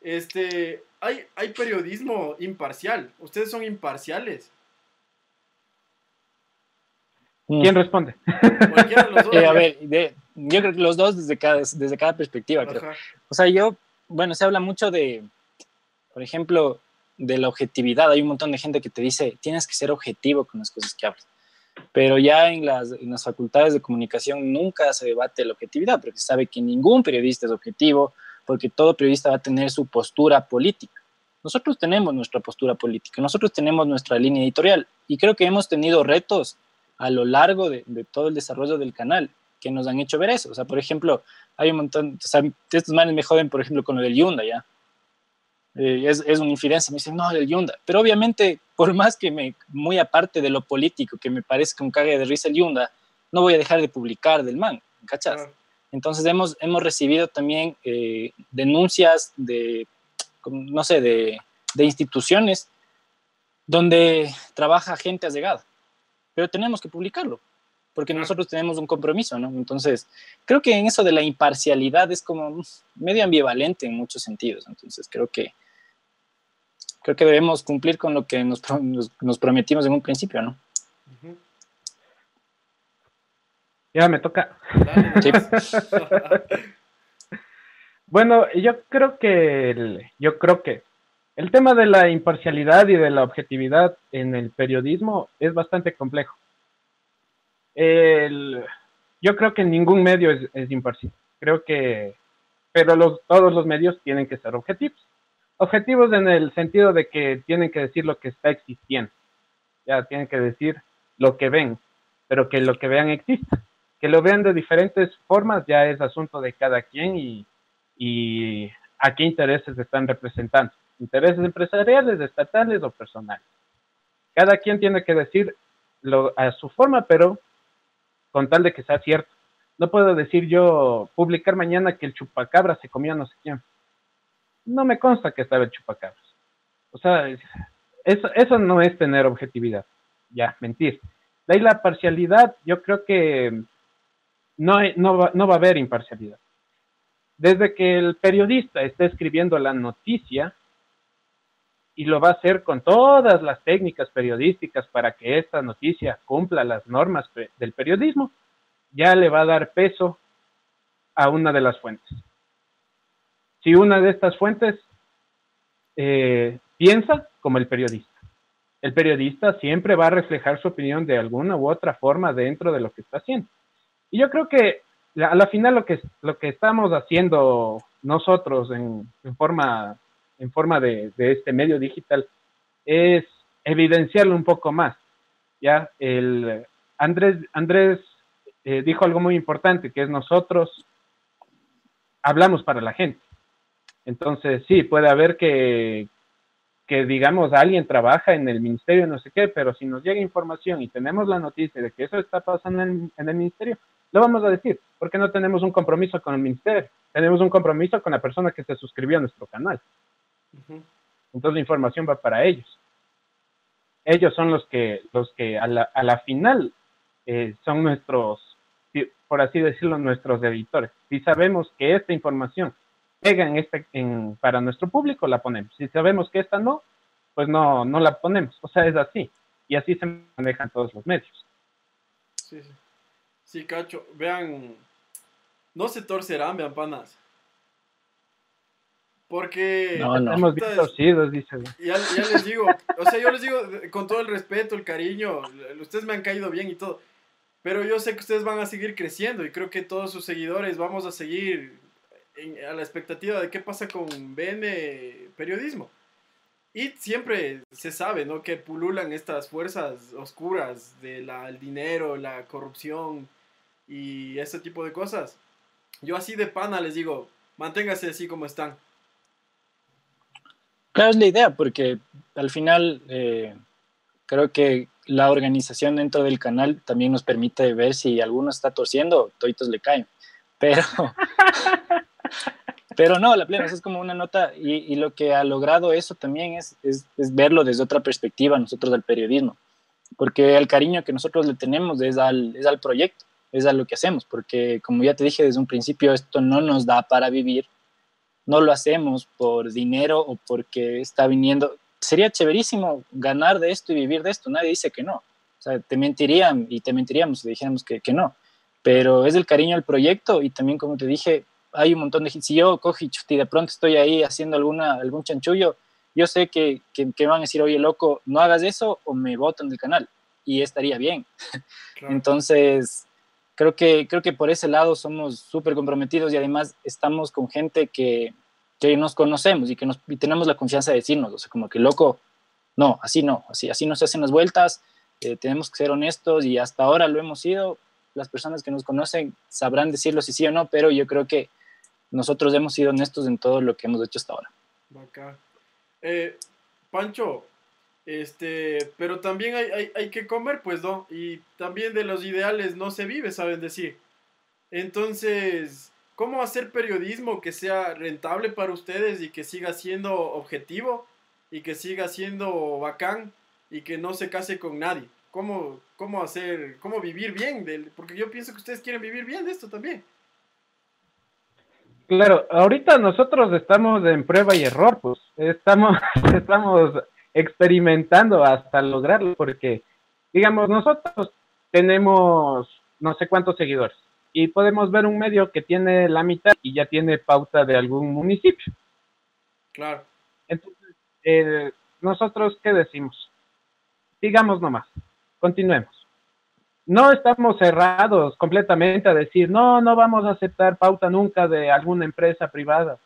Este, hay, hay periodismo imparcial. Ustedes son imparciales. ¿Quién responde? Eh, a ver, yo creo que los dos desde cada, desde cada perspectiva, creo. O sea, yo, bueno, se habla mucho de, por ejemplo, de la objetividad. Hay un montón de gente que te dice, tienes que ser objetivo con las cosas que hablas. Pero ya en las, en las facultades de comunicación nunca se debate la objetividad, porque se sabe que ningún periodista es objetivo, porque todo periodista va a tener su postura política. Nosotros tenemos nuestra postura política, nosotros tenemos nuestra línea editorial y creo que hemos tenido retos a lo largo de, todo el desarrollo del canal que nos han hecho ver eso. O sea, por ejemplo, hay un montón, o sea, estos manes me joden, por ejemplo, con lo del Yunda, ¿ya? Eh, es, es, una infidencia, me dicen, no, del Yunda. Pero obviamente, por más que me, muy aparte de lo político, que me parezca un cague de risa el Yunda, no voy a dejar de publicar del man, ¿cachas? Entonces hemos, hemos recibido también eh, denuncias de, no sé, de, de instituciones donde trabaja gente allegada pero tenemos que publicarlo, porque nosotros tenemos un compromiso, ¿no? Entonces, creo que en eso de la imparcialidad es como medio ambivalente en muchos sentidos, entonces creo que creo que debemos cumplir con lo que nos, nos, prometimos en un principio, ¿no? Ya me toca. bueno, yo creo que yo creo que el tema de la imparcialidad y de la objetividad en el periodismo es bastante complejo. yo creo que ningún medio es, imparcial. Creo que, pero todos los medios tienen que ser objetivos. Objetivos en el sentido de que tienen que decir lo que está existiendo. Ya tienen que decir lo que ven, pero que lo que vean exista. Que lo vean de diferentes formas ya es asunto de cada quien y, y a qué intereses están representando intereses empresariales, estatales o personales. Cada quien tiene que decir a su forma, pero con tal de que sea cierto. No puedo decir yo, publicar mañana que el chupacabra se comió a no sé quién. No me consta que estaba el chupacabras. O sea, eso, eso no es tener objetividad. Ya, mentir. De ahí la parcialidad, yo creo que no, no, no va a haber imparcialidad. Desde que el periodista esté escribiendo la noticia, y lo va a hacer con todas las técnicas periodísticas para que esta noticia cumpla las normas del periodismo, ya le va a dar peso a una de las fuentes. Si una de estas fuentes eh, piensa como el periodista, el periodista siempre va a reflejar su opinión de alguna u otra forma dentro de lo que está haciendo. Y yo creo que a la final lo que, lo que estamos haciendo nosotros en, en forma en forma de, este medio digital es evidenciarlo un poco más. Ya el Andrés, Andrés eh, dijo algo muy importante, que es nosotros hablamos para la gente. Entonces, sí, puede haber que, que digamos, alguien trabaja en el ministerio, no sé qué, pero si nos llega información y tenemos la noticia de que eso está pasando en, en el ministerio, lo vamos a decir, porque no tenemos un compromiso con el ministerio, tenemos un compromiso con la persona que se suscribió a nuestro canal. Entonces la información va para ellos. Ellos son los que, los que a la, a la final eh, son nuestros, por así decirlo, nuestros editores. Si sabemos que esta información pega en este, en, para nuestro público, la ponemos. Si sabemos que esta no, pues no, no la ponemos. O sea, es así. Y así se manejan todos los medios. Sí, sí. Sí, cacho. Vean, no se torcerán, vean panas. Porque no, no. hemos visto dice. Ya, ya les digo, o sea, yo les digo con todo el respeto, el cariño, ustedes me han caído bien y todo, pero yo sé que ustedes van a seguir creciendo y creo que todos sus seguidores vamos a seguir a la expectativa de qué pasa con BN Periodismo. Y siempre se sabe, ¿no? Que pululan estas fuerzas oscuras del dinero, la corrupción y ese tipo de cosas. Yo así de pana les digo, manténgase así como están Claro, es la idea, porque al final eh, creo que la organización dentro del canal también nos permite ver si alguno está torciendo, toitos le caen. Pero, pero no, la plena es como una nota y, lo que ha logrado eso también es, es, verlo desde otra perspectiva nosotros del periodismo, porque el cariño que nosotros le tenemos es al, es al proyecto, es a lo que hacemos, porque como ya te dije desde un principio, esto no nos da para vivir, no lo hacemos por dinero o porque está viniendo, sería chéverísimo ganar de esto y vivir de esto. Nadie dice que no. O sea, te mentirían y te mentiríamos si dijéramos que, que no. Pero es el cariño al proyecto y también, como te dije, hay un montón de... Si yo cojo y de pronto estoy ahí haciendo alguna, algún chanchullo, yo sé que, que, van a decir, oye, loco, no hagas eso o me botan del canal. Y estaría bien. Entonces, creo que, creo que por ese lado somos súper comprometidos y además estamos con gente que, que nos conocemos y que nos, tenemos la confianza de decirnos, o sea, como que loco, no, así no, así, así no se hacen las vueltas, eh, tenemos que ser honestos y hasta ahora lo hemos sido, las personas que nos conocen sabrán decirlo si sí o no, pero yo creo que nosotros hemos sido honestos en todo lo que hemos hecho hasta ahora. Eh, Pancho, este, pero también hay, hay, que comer, pues, ¿no? Y también de los ideales no se vive, saben decir. Entonces, cómo hacer periodismo que sea rentable para ustedes y que siga siendo objetivo y que siga siendo bacán y que no se case con nadie. ¿Cómo, cómo hacer, cómo vivir bien? Del, porque yo pienso que ustedes quieren vivir bien de esto también. Claro, ahorita nosotros estamos en prueba y error, pues estamos, estamos experimentando hasta lograrlo, porque, digamos, nosotros tenemos no sé cuántos seguidores, y podemos ver un medio que tiene la mitad y ya tiene pauta de algún municipio. Claro. Entonces, eh, nosotros, ¿qué decimos? Digamos nomás, continuemos. No estamos cerrados completamente a decir, no, no vamos a aceptar pauta nunca de alguna empresa privada.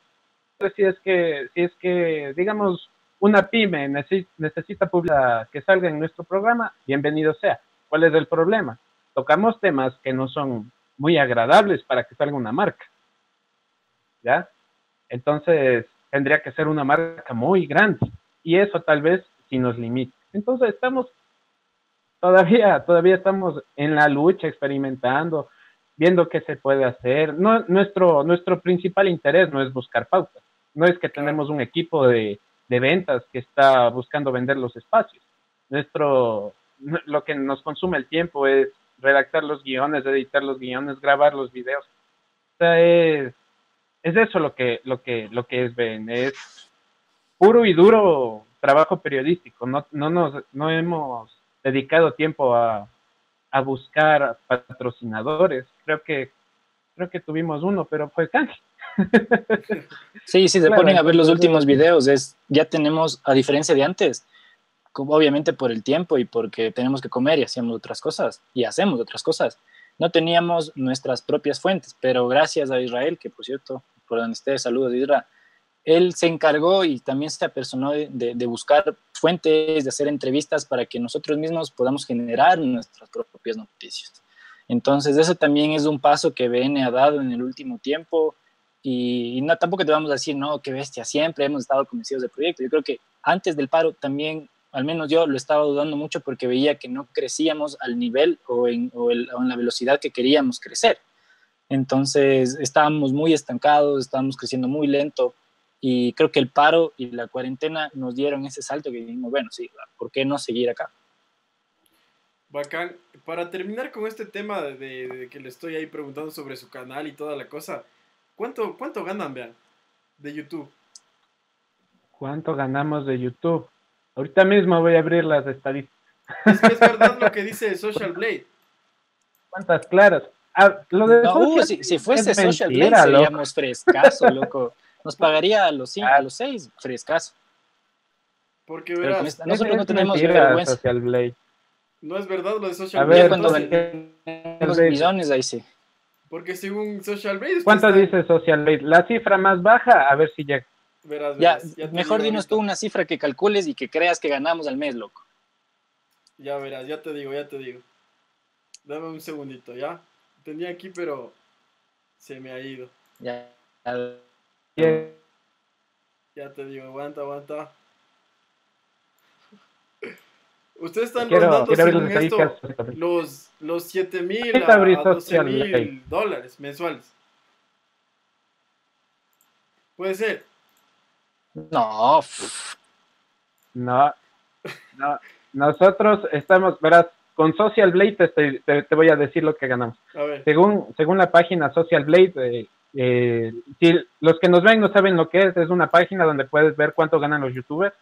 Si es que, si es que, digamos, una pyme necesita publicar que salga en nuestro programa, bienvenido sea. ¿Cuál es el problema? Tocamos temas que no son muy agradables para que salga una marca. ¿Ya? Entonces, tendría que ser una marca muy grande. Y eso tal vez si nos limita. Entonces, estamos todavía, todavía estamos en la lucha, experimentando, viendo qué se puede hacer. No, nuestro, nuestro principal interés no es buscar pautas. No es que tenemos un equipo de, de ventas que está buscando vender los espacios. Nuestro, lo que nos consume el tiempo es redactar los guiones, editar los guiones, grabar los videos. O sea, es, es eso lo que, lo que, lo que es Ben, es puro y duro trabajo periodístico. No, no nos, no hemos dedicado tiempo a, a buscar patrocinadores. Creo que, creo que tuvimos uno, pero fue canje. Sí, si se ponen a ver los últimos videos, es, ya tenemos, a diferencia de antes, obviamente por el tiempo y porque tenemos que comer y hacíamos otras cosas y hacemos otras cosas. No teníamos nuestras propias fuentes, pero gracias a Israel, que por cierto, por donde esté, saludos Israel, él se encargó y también se apersonó de, de, buscar fuentes, de hacer entrevistas para que nosotros mismos podamos generar nuestras propias noticias. Entonces, eso también es un paso que BN ha dado en el último tiempo y, no, tampoco te vamos a decir, no, qué bestia, siempre hemos estado convencidos del proyecto. Yo creo que antes del paro también al menos yo lo estaba dudando mucho porque veía que no crecíamos al nivel o en, la velocidad que queríamos crecer. Entonces estábamos muy estancados, estábamos creciendo muy lento y creo que el paro y la cuarentena nos dieron ese salto que dijimos, bueno, sí, ¿por qué no seguir acá? Bacán. Para terminar con este tema de, que le estoy ahí preguntando sobre su canal y toda la cosa, ¿cuánto, cuánto ganan, vean, de YouTube? ¿Cuánto ganamos de YouTube? Ahorita mismo voy a abrir las estadísticas. Es que es verdad lo que dice Social Blade. ¿Cuántas claras? Ah, lo de no, si, fuese Social Blade seríamos frescaso, loco. Nos pagaría a los, cinco, a los seis frescaso. Porque verás, nosotros no tenemos vergüenza. Social Blade. No es verdad lo de Social Blade. A ver, cuando vendemos millones, ahí sí. Porque según Social Blade. ¿Cuánto dice Social Blade? La cifra más baja, a ver si llega ya, mejor dinos tú una cifra que calcules y que creas que ganamos al mes, loco. Ya verás, ya te digo, ya te digo. Dame un segundito, ¿ya? Tenía aquí, pero se me ha ido. Ya. Ya te digo, aguanta, aguanta. Ustedes están rondando según esto los, los 7 mil a, 12 mil dólares mensuales. Puede ser. No. No. No. Nosotros estamos, verás, con Social Blade te, te, voy a decir lo que ganamos. Según, según la página Social Blade, eh, eh, si los que nos ven no saben lo que es, es una página donde puedes ver cuánto ganan los youtubers,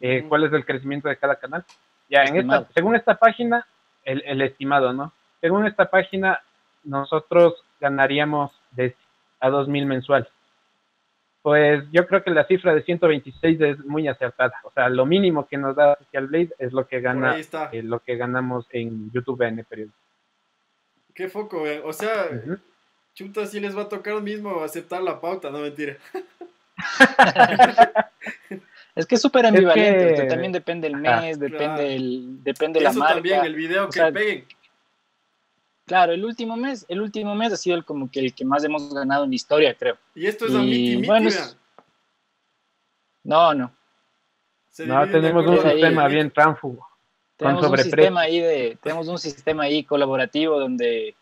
eh, cuál es el crecimiento de cada canal. Ya, en esta, según esta página, el, el, estimado, ¿no? Según esta página, nosotros ganaríamos de a 2.000 mensuales. Pues yo creo que la cifra de 126 es muy acertada. O sea, lo mínimo que nos da Social Blade es lo que gana eh, lo que ganamos en YouTube en el periodo. Qué foco, eh. O sea, chuta, si les va a tocar mismo aceptar la pauta, no mentira. es que es súper ambivalente, también depende el mes, depende el, depende la marca. también, el video que peguen. Claro, el último mes, el último mes ha sido el, como que el que más hemos ganado en la historia, creo. Y esto es a miti, bueno, No, no. no, tenemos un sistema bien tránfugo. Tenemos un sistema ahí de, tenemos un sistema ahí colaborativo donde,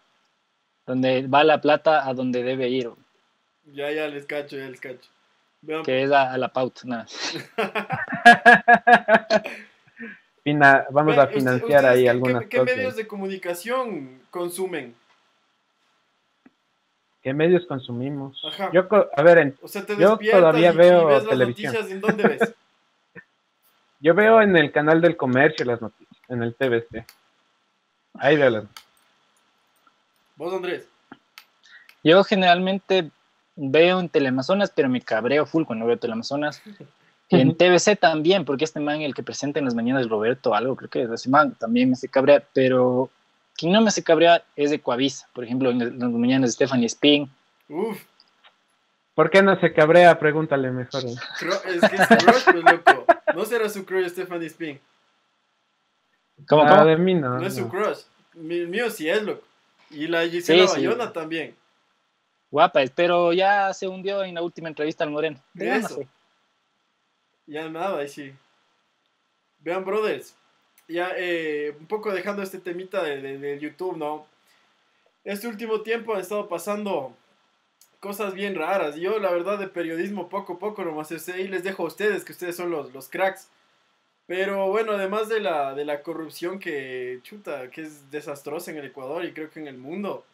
donde va la plata a donde debe ir. Ya, ya les cacho, ya les cacho. Que es a, la pauta, nada. vamos a financiar ahí algunas ¿qué, ¿Qué medios de comunicación consumen? ¿Qué medios consumimos? Yo, a ver, yo todavía veo televisión. ¿En dónde ves? yo veo en el canal del comercio las noticias, en el TVC. Ahí veo las ¿Vos, Andrés? Yo generalmente veo en Teleamazonas, pero me cabreo full cuando veo Teleamazonas. En TBC también, porque este man, el que presenta en las mañanas, Roberto, algo, creo que es ese man, también me hace cabrear, pero quien no me hace cabrear es de Coavisa, por ejemplo, en las mañanas de Stephanie Spin. Uf. ¿Por qué no se cabrea? Pregúntale mejor. es que es crush, pues, loco. No será su crush Stephanie Spin. ¿Cómo, ah, de mí no. No es su crush. Mi, mío sí es, loco. Y la Gisela Bayona también. Guapa, pero ya se hundió en la última entrevista al Moreno. Eso. Ya nada, ahí sí. Vean, brothers, ya eh, un poco dejando este temita de, YouTube, ¿no? Este último tiempo han estado pasando cosas bien raras. Yo, la verdad, de periodismo poco a poco nomás sé y les dejo a ustedes, que ustedes son los, los cracks. Pero bueno, además de la, de la corrupción que, chuta, que es desastrosa en el Ecuador y creo que en el mundo,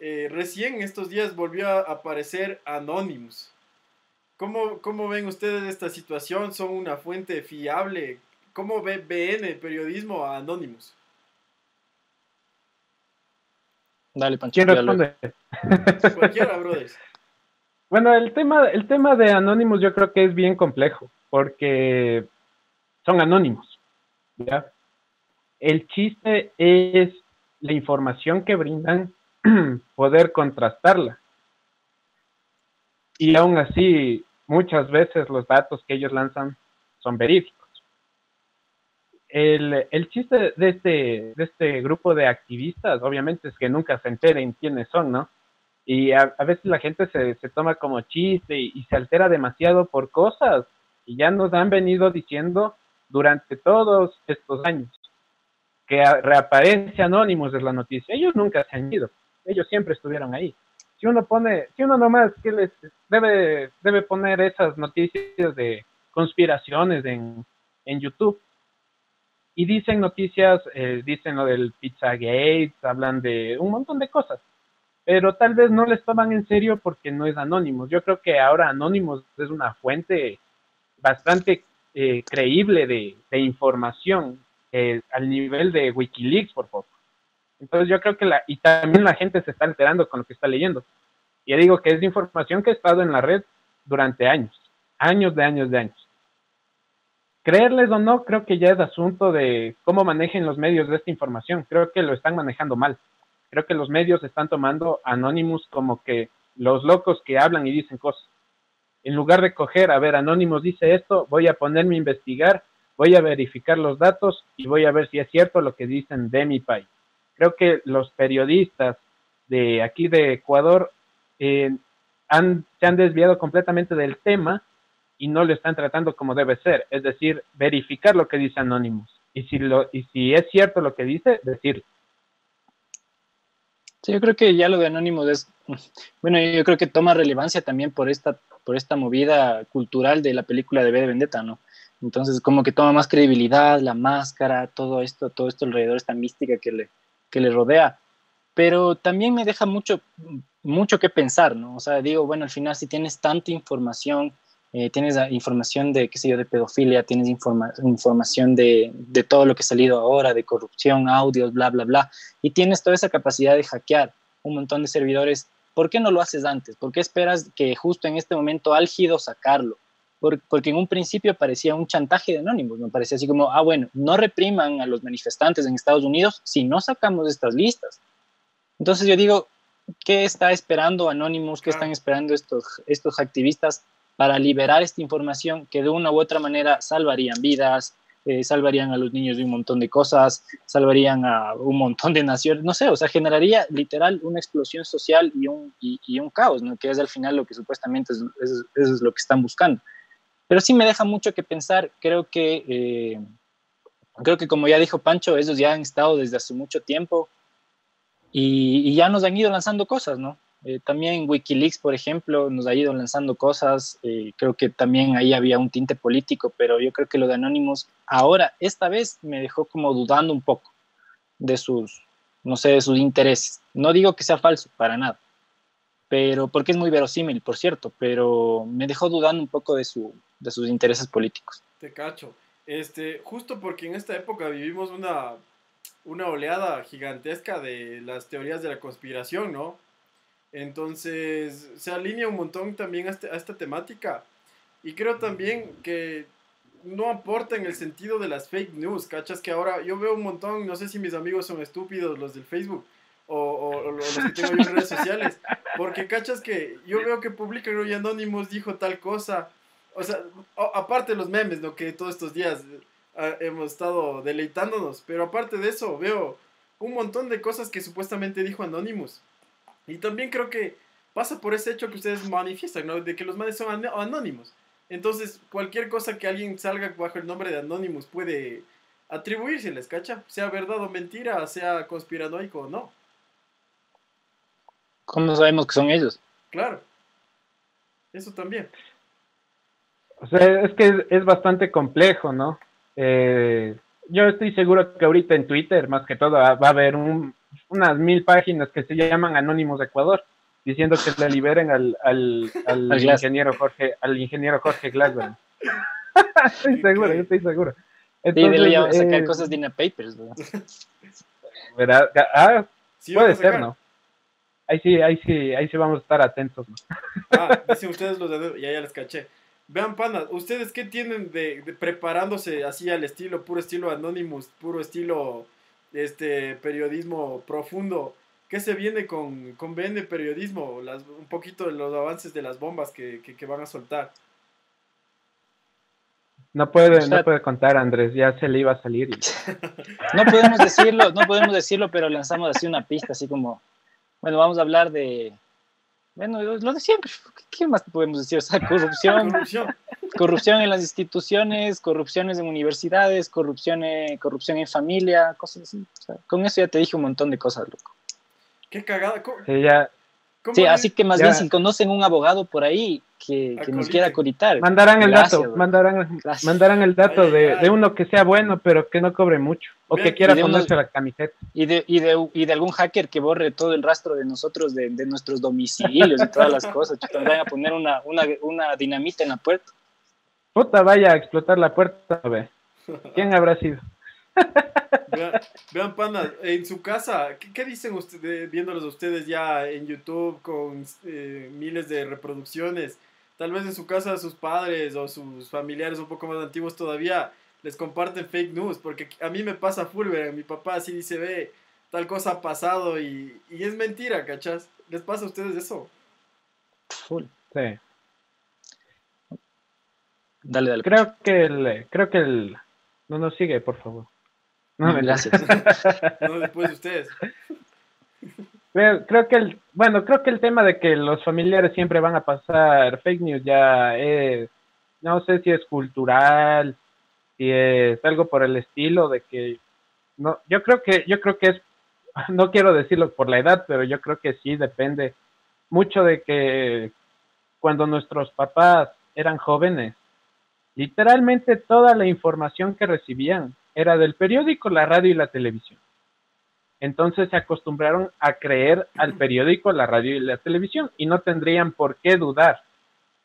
eh, recién estos días volvió a aparecer Anonymous. ¿Cómo, ¿Cómo, ven ustedes esta situación? ¿Son una fuente fiable? ¿Cómo ve BN, periodismo a Anonymous? Dale, Panchito. ¿Quién responde? Cualquiera, brothers. Bueno, el tema, el tema de Anonymous yo creo que es bien complejo, porque son anónimos. ¿ya? El chiste es la información que brindan, poder contrastarla. Y aún así, muchas veces los datos que ellos lanzan son verídicos. El, chiste de este, de este grupo de activistas, obviamente, es que nunca se enteren quiénes son, ¿no? Y a, veces la gente se, toma como chiste y, se altera demasiado por cosas y ya nos han venido diciendo durante todos estos años que reaparece Anónimos de la noticia. Ellos nunca se han ido, ellos siempre estuvieron ahí si uno pone, si uno nomás que les debe, debe poner esas noticias de conspiraciones en, en YouTube. Y dicen noticias, eh, dicen lo del Pizzagate, hablan de un montón de cosas. Pero tal vez no les toman en serio porque no es Anonymous. Yo creo que ahora Anonymous es una fuente bastante eh, creíble de, de información eh, al nivel de Wikileaks, por favor. Entonces yo creo que la, y también la gente se está alterando con lo que está leyendo. Y digo que es información que ha estado en la red durante años, años de años de años. Creerles o no, creo que ya es asunto de cómo manejen los medios de esta información. Creo que lo están manejando mal. Creo que los medios están tomando Anonymous como que los locos que hablan y dicen cosas. En lugar de coger, a ver, Anonymous dice esto, voy a ponerme a investigar, voy a verificar los datos y voy a ver si es cierto lo que dicen de mi país creo que los periodistas de aquí de Ecuador eh, se han desviado completamente del tema y no lo están tratando como debe ser, es decir, verificar lo que dice Anonymous. Y si, lo, y si es cierto lo que dice, decirlo. Sí, yo creo que ya lo de Anonymous es, bueno, yo creo que toma relevancia también por esta, por esta movida cultural de la película de B de Vendetta, ¿no? Entonces, como que toma más credibilidad, la máscara, todo esto, todo esto alrededor, esta mística que le, que le rodea. Pero también me deja mucho, mucho que pensar, ¿no? O sea, digo, bueno, al final si tienes tanta información, eh, tienes información de, qué sé yo, de pedofilia, tienes información de, de, todo lo que ha salido ahora, de corrupción, audios, bla, bla, bla, y tienes toda esa capacidad de hackear un montón de servidores, ¿por qué no lo haces antes? ¿Por qué esperas que justo en este momento álgido sacarlo? Porque en un principio parecía un chantaje de anónimos, me parecía así como, ah, bueno, no repriman a los manifestantes en Estados Unidos si no sacamos estas listas. Entonces yo digo, ¿qué está esperando Anonymous? ¿Qué están esperando estos, estos activistas para liberar esta información que de una u otra manera salvarían vidas, eh, salvarían a los niños de un montón de cosas, salvarían a un montón de naciones, no sé, o sea, generaría literal una explosión social y un, y, un caos, ¿no? que es al final lo que supuestamente es, es, lo que están buscando. Pero sí me deja mucho que pensar, creo que, eh, creo que como ya dijo Pancho, ellos ya han estado desde hace mucho tiempo y, ya nos han ido lanzando cosas, ¿no? Eh, también Wikileaks, por ejemplo, nos ha ido lanzando cosas. Eh, creo que también ahí había un tinte político, pero yo creo que lo de Anonymous ahora, esta vez, me dejó como dudando un poco de sus, no sé, de sus intereses. No digo que sea falso, para nada, pero porque es muy verosímil, por cierto, pero me dejó dudando un poco de, su, de sus intereses políticos. Te cacho. Este, justo porque en esta época vivimos una una oleada gigantesca de las teorías de la conspiración, ¿no? Entonces se alinea un montón también a, este, esta temática. Y creo también que no aporta en el sentido de las fake news, ¿cachas? Que ahora yo veo un montón, no sé si mis amigos son estúpidos, los del Facebook, o, los que tengo yo en redes sociales, porque cachas que yo veo que publican hoy Anonymous dijo tal cosa, o sea, aparte de los memes, ¿no? Que todos estos días hemos estado deleitándonos. Pero aparte de eso, veo un montón de cosas que supuestamente dijo Anonymous. Y también creo que pasa por ese hecho que ustedes manifiestan, ¿no? De que los manes son anónimos. Entonces, cualquier cosa que alguien salga bajo el nombre de Anonymous puede atribuírseles, ¿cacha? Sea verdad o mentira, sea conspiranoico o no. ¿Cómo sabemos que son ellos? Claro. Eso también. O sea, es que es bastante complejo, ¿no? Eh, yo estoy seguro que ahorita en Twitter, más que todo, va a haber unas mil páginas que se llaman Anónimos de Ecuador, diciendo que le liberen al, al, al ingeniero Jorge, al ingeniero Jorge Glassman. estoy seguro, yo estoy seguro. Entonces, sí, a sacar eh, cosas de Ina Papers, ¿verdad? Ah, puede ser, ¿no? Ahí sí, ahí sí, ahí sí vamos a estar atentos, ¿no? Ah, dicen ustedes los de... Ya, ya les caché. Vean, pana, ¿ustedes qué tienen de, preparándose así al estilo, puro estilo Anonymous, puro estilo este periodismo profundo? ¿Qué se viene con, con BN Periodismo? Las, un poquito de los avances de las bombas que, van a soltar. No puede, no puede contar, Andrés, ya se le iba a salir. no podemos decirlo, no podemos decirlo, pero lanzamos así una pista, así como, bueno, vamos a hablar de, bueno, lo de siempre, ¿qué más podemos decir? O sea, corrupción, corrupción, en las instituciones, corrupciones en universidades, corrupción en, corrupción en familia, cosas así. con eso ya te dije un montón de cosas, loco. Qué cagada. Sí, ya, Sí, así que más bien si conocen un abogado por ahí que, nos quiera coritar. Mandarán el dato, mandarán, mandarán el dato de, uno que sea bueno pero que no cobre mucho o que quiera ponerse la camiseta. Y de, y, de, y de algún hacker que borre todo el rastro de nosotros, de, nuestros domicilios y todas las cosas. Chuta, vayan a poner una, una, una dinamita en la puerta. Puta, vaya a explotar la puerta, ve. ¿Quién habrá sido? Vean, pana, en su casa, ¿qué, dicen ustedes, viéndolos ustedes ya en YouTube con eh, miles de reproducciones? Tal vez en su casa sus padres o sus familiares un poco más antiguos todavía les comparten fake news, porque a mí me pasa full, mi papá así dice, ve, tal cosa ha pasado y, es mentira, ¿cachas? ¿Les pasa a ustedes eso? Full. Sí. Dale, dale. Creo que el, creo que el, no nos sigue, por favor. No, gracias. no, después de ustedes. Creo, que el, bueno, creo que el tema de que los familiares siempre van a pasar fake news ya es, no sé si es cultural, si es algo por el estilo de que no, yo creo que yo creo que es no quiero decirlo por la edad, pero yo creo que sí depende mucho de que cuando nuestros papás eran jóvenes, literalmente toda la información que recibían era del periódico, la radio y la televisión. Entonces se acostumbraron a creer al periódico, la radio y la televisión y no tendrían por qué dudar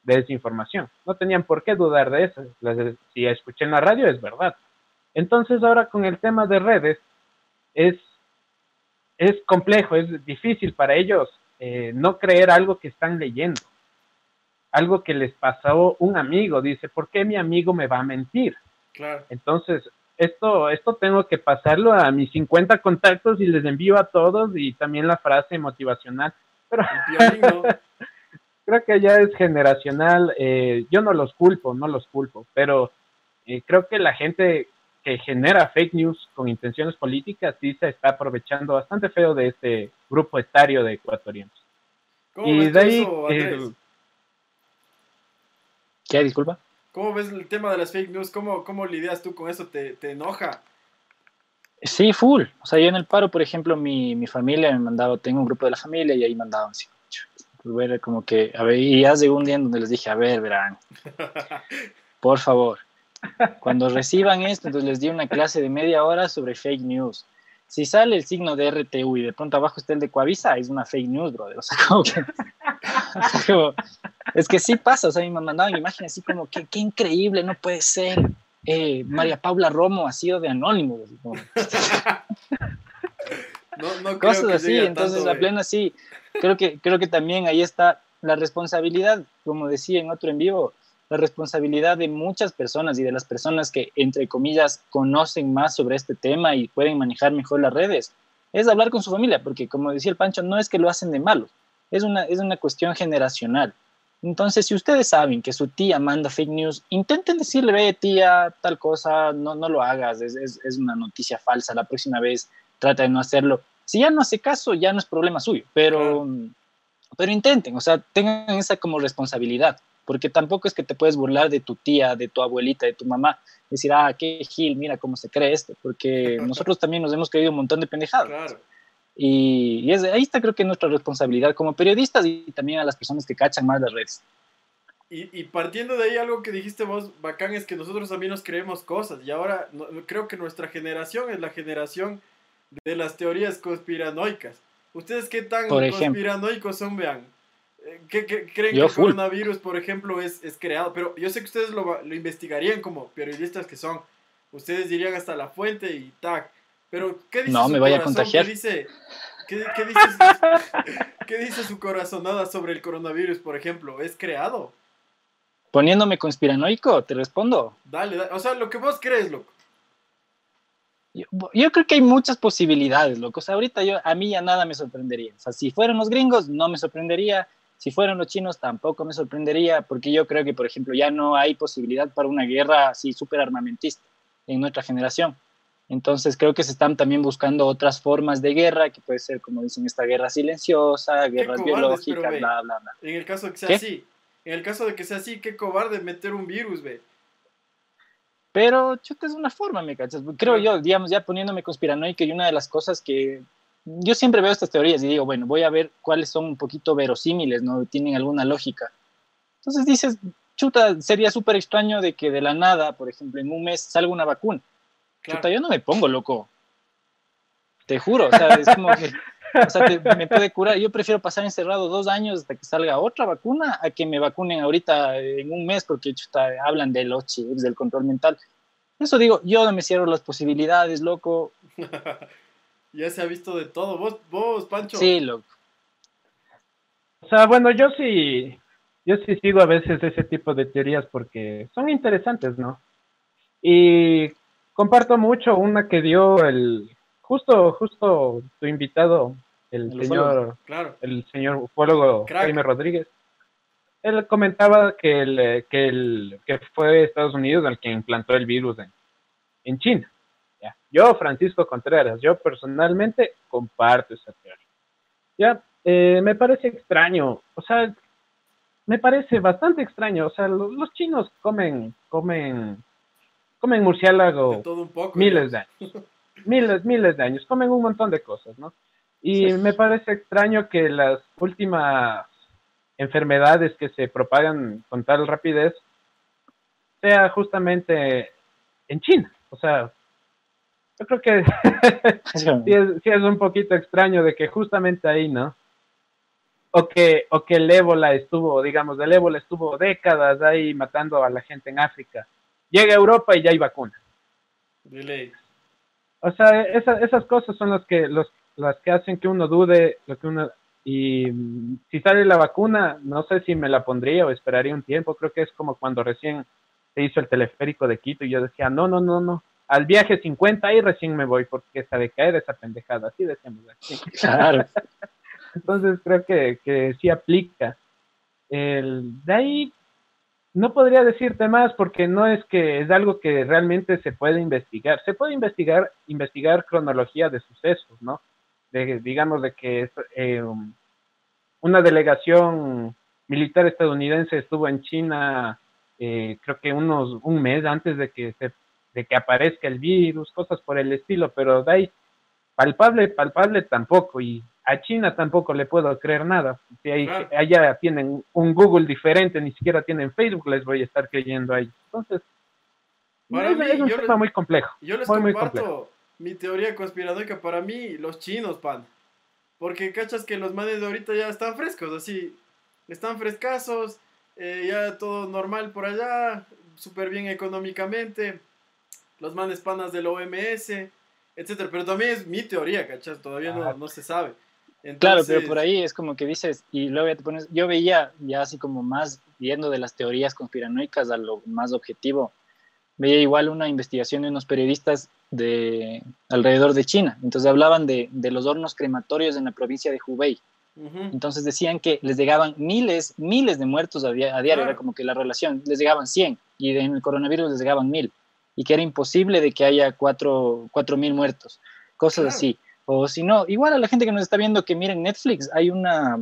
de esa información. No tenían por qué dudar de eso. Si escuché en la radio es verdad. Entonces ahora con el tema de redes es, es complejo, es difícil para ellos eh, no creer algo que están leyendo. Algo que les pasó un amigo. Dice, ¿por qué mi amigo me va a mentir? Claro. Entonces, esto, esto tengo que pasarlo a mis 50 contactos y les envío a todos y también la frase motivacional. Pero creo que ya es generacional. Eh, yo no los culpo, no los culpo, pero eh, creo que la gente que genera fake news con intenciones políticas sí se está aprovechando bastante feo de este grupo etario de ecuatorianos. y de ahí... Eh, ¿Qué? Disculpa. ¿Cómo ves el tema de las fake news? ¿Cómo, cómo lidias tú con eso? ¿Te, te enoja? Sí, full. O sea, yo en el paro, por ejemplo, mi, mi familia me mandaba, tengo un grupo de la familia y ahí mandaban así, pues, como que, a ver, y hace un día en donde les dije, a ver, verán, por favor, cuando reciban esto, entonces les di una clase de media hora sobre fake news. Si sale el signo de RTU y de pronto abajo está el de Coavisa, es una fake news, brother. O sea, como que, es que sí pasa, o sea, me mandaban imágenes así como que qué increíble, no puede ser. Eh, María Paula Romo ha sido de anónimo. no, no Cosas así, entonces la plena sí. Creo que, creo que también ahí está la responsabilidad, como decía en otro en vivo, la responsabilidad de muchas personas y de las personas que, entre comillas, conocen más sobre este tema y pueden manejar mejor las redes, es hablar con su familia, porque como decía el Pancho, no es que lo hacen de malo, es una, es una cuestión generacional. Entonces, si ustedes saben que su tía manda fake news, intenten decirle, ve tía, tal cosa, no, no lo hagas, es, es, es una noticia falsa, la próxima vez trata de no hacerlo. Si ya no hace caso, ya no es problema suyo, pero, pero intenten, o sea, tengan esa como responsabilidad porque tampoco es que te puedes burlar de tu tía, de tu abuelita, de tu mamá, decir, ah, qué gil, mira cómo se cree esto, porque nosotros también nos hemos creído un montón de pendejadas. Claro. Y, es, ahí está creo que nuestra responsabilidad como periodistas y también a las personas que cachan más las redes. Y, y, partiendo de ahí, algo que dijiste vos, bacán, es que nosotros también nos creemos cosas. Y ahora creo que nuestra generación es la generación de las teorías conspiranoicas. ¿Ustedes qué tan conspiranoicos son, vean? ¿Qué, creen que el coronavirus, por ejemplo, es, es, creado? Pero yo sé que ustedes lo, lo, investigarían como periodistas que son. Ustedes dirían hasta la fuente y tac. Pero, ¿qué dice no, su me vaya a contagiar. ¿Qué dice, qué, qué, dice ¿Qué dice su corazonada sobre el coronavirus, por ejemplo? ¿Es creado? Poniéndome conspiranoico, te respondo. Dale, dale. O sea, lo que vos crees, loco. Yo, yo, creo que hay muchas posibilidades, loco. O sea, ahorita yo, a mí ya nada me sorprendería. O sea, si fueran los gringos, no me sorprendería. Si fueran los chinos, tampoco me sorprendería, porque yo creo que, por ejemplo, ya no hay posibilidad para una guerra así súper armamentista en nuestra generación. Entonces creo que se están también buscando otras formas de guerra, que puede ser, como dicen, esta guerra silenciosa, guerras biológicas, bla, bla, bla. En el caso de que sea así, en el caso de que sea así, qué cobarde meter un virus, ve. Pero, chuta, es una forma, me cachas. Creo yo, digamos, ya poniéndome conspiranoico y una de las cosas que yo siempre veo estas teorías y digo, bueno, voy a ver cuáles son un poquito verosímiles, ¿no? Tienen alguna lógica. Entonces dices, chuta, sería súper extraño de que de la nada, por ejemplo, en un mes salga una vacuna. Chuta, yo no me pongo loco. Te juro, o sea, es como que, o sea, me puede curar. Yo prefiero pasar encerrado dos años hasta que salga otra vacuna a que me vacunen ahorita en un mes porque chuta, hablan de los chips, del control mental. Eso digo, yo no me cierro las posibilidades, loco. Ya se ha visto de todo. ¿Vos, vos Pancho? Sí, loco. O sea, bueno, yo sí, yo sí sigo a veces ese tipo de teorías porque son interesantes, ¿no? Y comparto mucho una que dio el, justo, justo tu invitado, el, señor, claro. el señor ufólogo Jaime Rodríguez. Él comentaba que el, que el, que fue Estados Unidos el que implantó el virus en, en China. Yo, Francisco Contreras, yo personalmente comparto esa teoría. Ya, eh, me parece extraño. O sea, me parece bastante extraño. O sea, los, chinos comen, comen, comen murciélago miles de años. miles, miles de años. Comen un montón de cosas, ¿no? Y me parece extraño que las últimas enfermedades que se propagan con tal rapidez sea justamente en China. O sea, yo creo que sí, es, un poquito extraño de que justamente ahí, ¿no? O que, o que el ébola estuvo, digamos, el ébola estuvo décadas ahí matando a la gente en África. Llega a Europa y ya hay vacuna. O sea, esas cosas son las que, los, las que hacen que uno dude, lo que uno, y si sale la vacuna, no sé si me la pondría o esperaría un tiempo. Creo que es como cuando recién se hizo el teleférico de Quito y yo decía, no, no, no, no. Al viaje 50 y recién me voy porque se de caer esa pendejada. Así decíamos. Claro. Entonces creo que, que sí aplica. El, de ahí no podría decirte más porque no es que es algo que realmente se puede investigar. Se puede investigar, investigar cronología de sucesos, ¿no? digamos, de que eh, una delegación militar estadounidense estuvo en China, eh, creo que unos un mes antes de que se, de que aparezca el virus, cosas por el estilo, pero de ahí palpable, palpable tampoco, y a China tampoco le puedo creer nada. Si hay, allá tienen un Google diferente, ni siquiera tienen Facebook, les voy a estar creyendo ahí. Entonces, es, un tema muy complejo. Yo les muy, comparto mi teoría conspiranoica para mí, los chinos, pan. Porque cachas que los manes de ahorita ya están frescos, así. Están frescasos, eh, ya todo normal por allá, súper bien económicamente. Los manes panas del OMS, etcétera. Pero también es mi teoría, cachas, todavía no, no se sabe. Claro, pero por ahí es como que dices, y luego te pones, yo veía ya así como más viendo de las teorías conspiranoicas a lo más objetivo, veía igual una investigación de unos periodistas de alrededor de China. Entonces hablaban de, de los hornos crematorios en la provincia de Hubei. Entonces decían que les llegaban miles, miles de muertos a, diario, era como que la relación, les llegaban 100 y en el coronavirus les llegaban mil y que era imposible de que haya cuatro mil muertos, cosas así. O si no, igual a la gente que nos está viendo que miren Netflix, hay una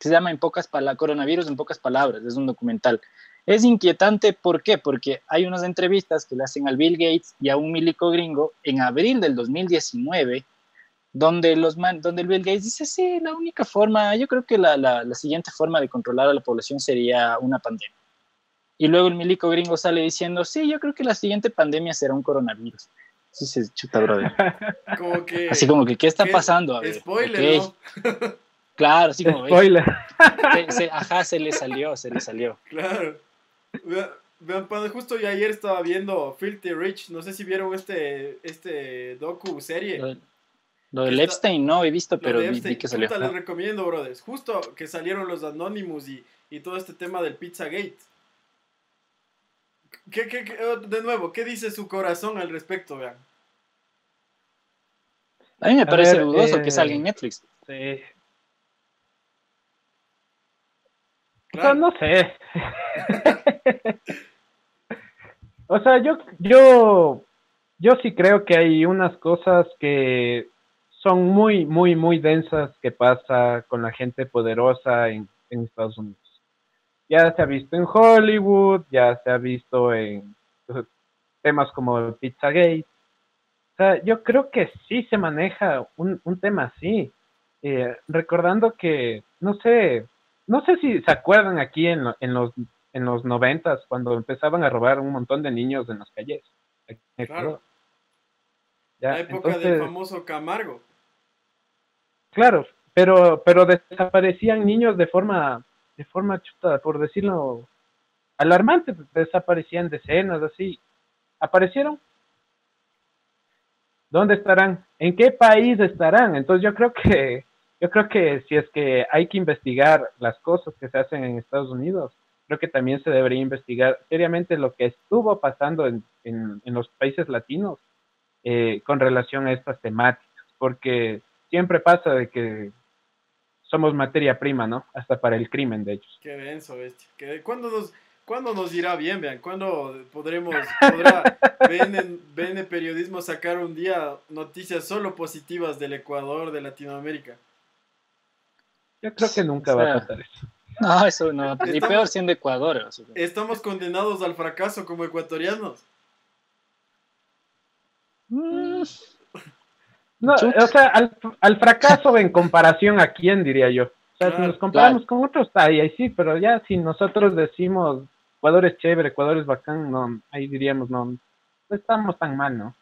se llama en pocas palabras, coronavirus en pocas palabras, es un documental. Es inquietante, ¿por qué? Porque hay unas entrevistas que le hacen al Bill Gates y a un milico gringo en abril del 2019, donde, los donde el Bill Gates dice, sí, la única forma, yo creo que la, la, la siguiente forma de controlar a la población sería una pandemia. Y luego el milico gringo sale diciendo, sí, yo creo que la siguiente pandemia será un coronavirus. Sí se chuta, brother. Como que, así como que, ¿qué está pasando? A ver, spoiler, ¿no? claro, así como... Spoiler. ajá, se le salió, se le salió. Claro. Vean, justo yo ayer estaba viendo Filthy Rich, no sé si vieron este, este docu serie. Lo, del Epstein no he visto, pero vi, que salió. les recomiendo, brothers. Justo que salieron los Anonymous y, y todo este tema del Pizzagate. ¿Qué, qué, qué, oh, de nuevo, ¿qué dice su corazón al respecto, vean? A mí me parece dudoso que salga en eh, Netflix. Sí. no sé. o sea, yo, yo, yo sí creo que hay unas cosas que son muy, muy, muy densas que pasa con la gente poderosa en, Estados Unidos. Ya se ha visto en Hollywood, ya se ha visto en temas como Pizzagate. O sea, yo creo que sí se maneja un, un tema así. Eh, recordando que, no sé, no sé si se acuerdan aquí en, en los en los noventas cuando empezaban a robar un montón de niños en las calles. Claro. la época del famoso Camargo. Claro, pero pero desaparecían niños de forma de forma chuta, por decirlo alarmante, desaparecían decenas así. Aparecieron. ¿Dónde estarán? ¿En qué país estarán? Entonces yo creo que yo creo que si es que hay que investigar las cosas que se hacen en Estados Unidos, creo que también se debería investigar seriamente lo que estuvo pasando en, en, los países latinos eh, con relación a estas temáticas, porque siempre pasa de que somos materia prima, ¿no? Hasta para el crimen, de hecho. Qué denso, bestia. ¿Cuándo nos, ¿Cuándo nos irá bien, vean? ¿Cuándo podremos, podrá BN, Periodismo sacar un día noticias solo positivas del Ecuador, de Latinoamérica? Yo creo que nunca va a pasar eso. No, eso no. Ni peor siendo Ecuador. Estamos condenados al fracaso como ecuatorianos. Mm. No, o sea, al, fracaso en comparación a quién, diría yo. O sea, si nos comparamos con otros, ahí, ahí sí, pero ya si nosotros decimos Ecuador es chévere, Ecuador es bacán, no, ahí diríamos, no, no estamos tan mal, ¿no?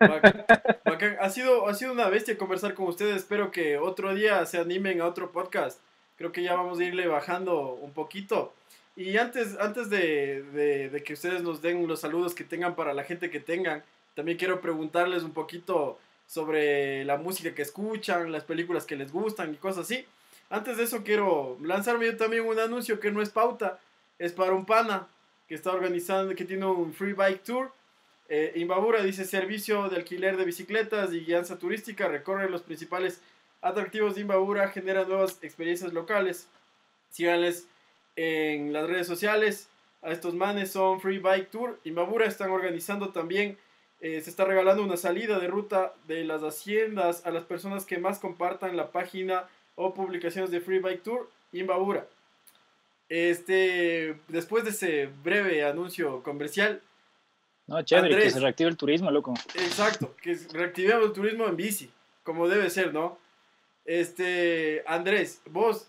Ha sido, ha sido una bestia conversar con ustedes. Espero que otro día se animen a otro podcast. Creo que ya vamos a irle bajando un poquito. Y antes, antes de, de, que ustedes nos den los saludos que tengan para la gente que tengan, también quiero preguntarles un poquito sobre la música que escuchan, las películas que les gustan y cosas así. Antes de eso quiero lanzarme yo también un anuncio que no es pauta, es para un pana que está organizando, que tiene un free bike tour eh, Imbabura dice servicio de alquiler de bicicletas y guianza turística, recorre los principales atractivos de Imbabura, genera nuevas experiencias locales. Síganles en las redes sociales. A estos manes son Free Bike Tour. Imbabura están organizando también, eh, se está regalando una salida de ruta de las haciendas a las personas que más compartan la página o publicaciones de Free Bike Tour Imbabura. Este, después de ese breve anuncio comercial, no, chévere, que se reactive el turismo, loco. Exacto, que reactivemos el turismo en bici, como debe ser, ¿no? Este, Andrés, vos,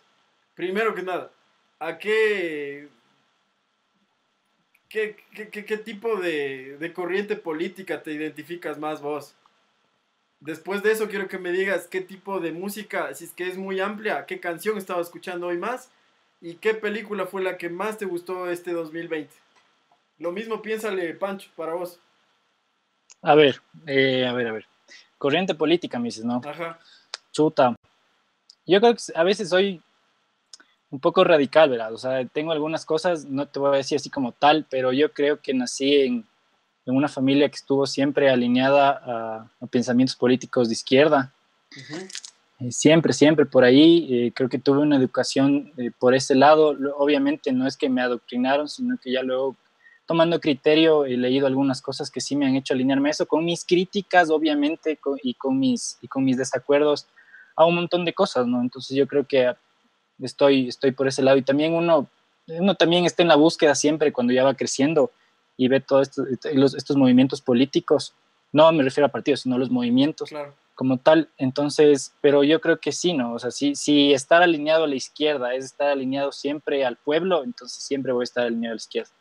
primero que nada, ¿a qué, qué, qué, tipo de, de, corriente política te identificas más vos? Después de eso quiero que me digas qué tipo de música, si es que es muy amplia, qué canción estaba escuchando hoy más y qué película fue la que más te gustó este 2020. Lo mismo piénsale, Pancho, para vos. A ver, eh, a ver, a ver. Corriente política, me dices, ¿no? Ajá. Chuta. Yo creo que a veces soy un poco radical, ¿verdad? O sea, tengo algunas cosas, no te voy a decir así como tal, pero yo creo que nací en, una familia que estuvo siempre alineada a, pensamientos políticos de izquierda. Eh, siempre, siempre por ahí. Eh, creo que tuve una educación por ese lado. Obviamente no es que me adoctrinaron, sino que ya luego tomando criterio, he leído algunas cosas que sí me han hecho alinearme eso, con mis críticas, obviamente, y, con mis, y con mis desacuerdos a un montón de cosas, ¿no? Entonces yo creo que estoy, estoy por ese lado. Y también uno, uno también está en la búsqueda siempre cuando ya va creciendo y ve todos estos, estos movimientos políticos. No me refiero a partidos, sino a los movimientos como tal. Entonces, pero yo creo que sí, ¿no? O sea, si, si estar alineado a la izquierda es estar alineado siempre al pueblo, entonces siempre voy a estar alineado a la izquierda.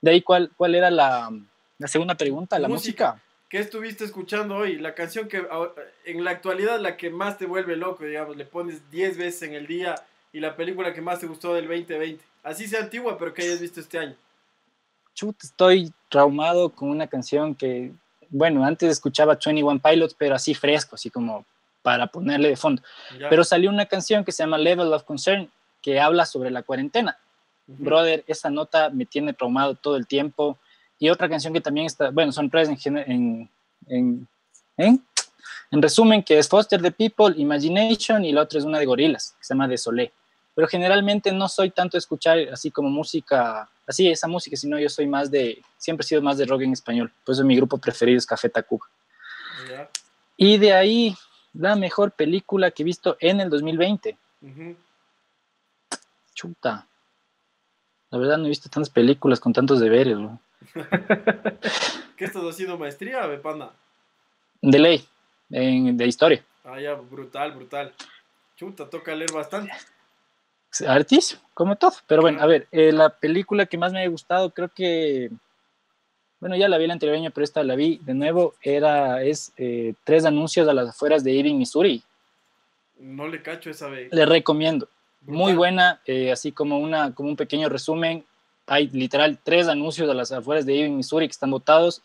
De ahí, ¿cuál, cuál era la, segunda pregunta? ¿La música? ¿Qué estuviste escuchando hoy? La canción que en la actualidad la que más te vuelve loco, digamos, le pones 10 veces en el día y la película que más te gustó del 2020. Así sea antigua, pero que hayas visto este año. Chut, estoy traumado con una canción que, bueno, antes escuchaba 21 Pilots, pero así fresco, así como para ponerle de fondo. Pero salió una canción que se llama Level of Concern, que habla sobre la cuarentena. Brother, esa nota me tiene traumado todo el tiempo. Y otra canción que también está, bueno, son tres en, en, en, en, resumen, que es Foster the People, Imagination, y la otra es una de Gorilas, que se llama De Solé. Pero generalmente no soy tanto escuchar así como música, así esa música, sino yo soy más de, siempre he sido más de rock en español. Por eso mi grupo preferido es Café Tacuba. Y de ahí, la mejor película que he visto en el 2020. Chuta. La verdad no he visto tantas películas con tantos deberes, ¿no? ¿Qué estás haciendo maestría, Bepana? De ley, de historia. Ah, ya, brutal, brutal. Chuta, toca leer bastante. Artísimo, como todo. Pero bueno, a ver, eh, la película que más me ha gustado, creo que, bueno, ya la vi el anterior año, pero esta la vi de nuevo, era, es eh, Tres anuncios a las afueras de Ebbing, Missouri. No le cacho esa vez. Le recomiendo. Muy buena, eh, así como, una, como un pequeño resumen. Hay literal tres anuncios a las afueras de Ebbing, Missouri, que están votados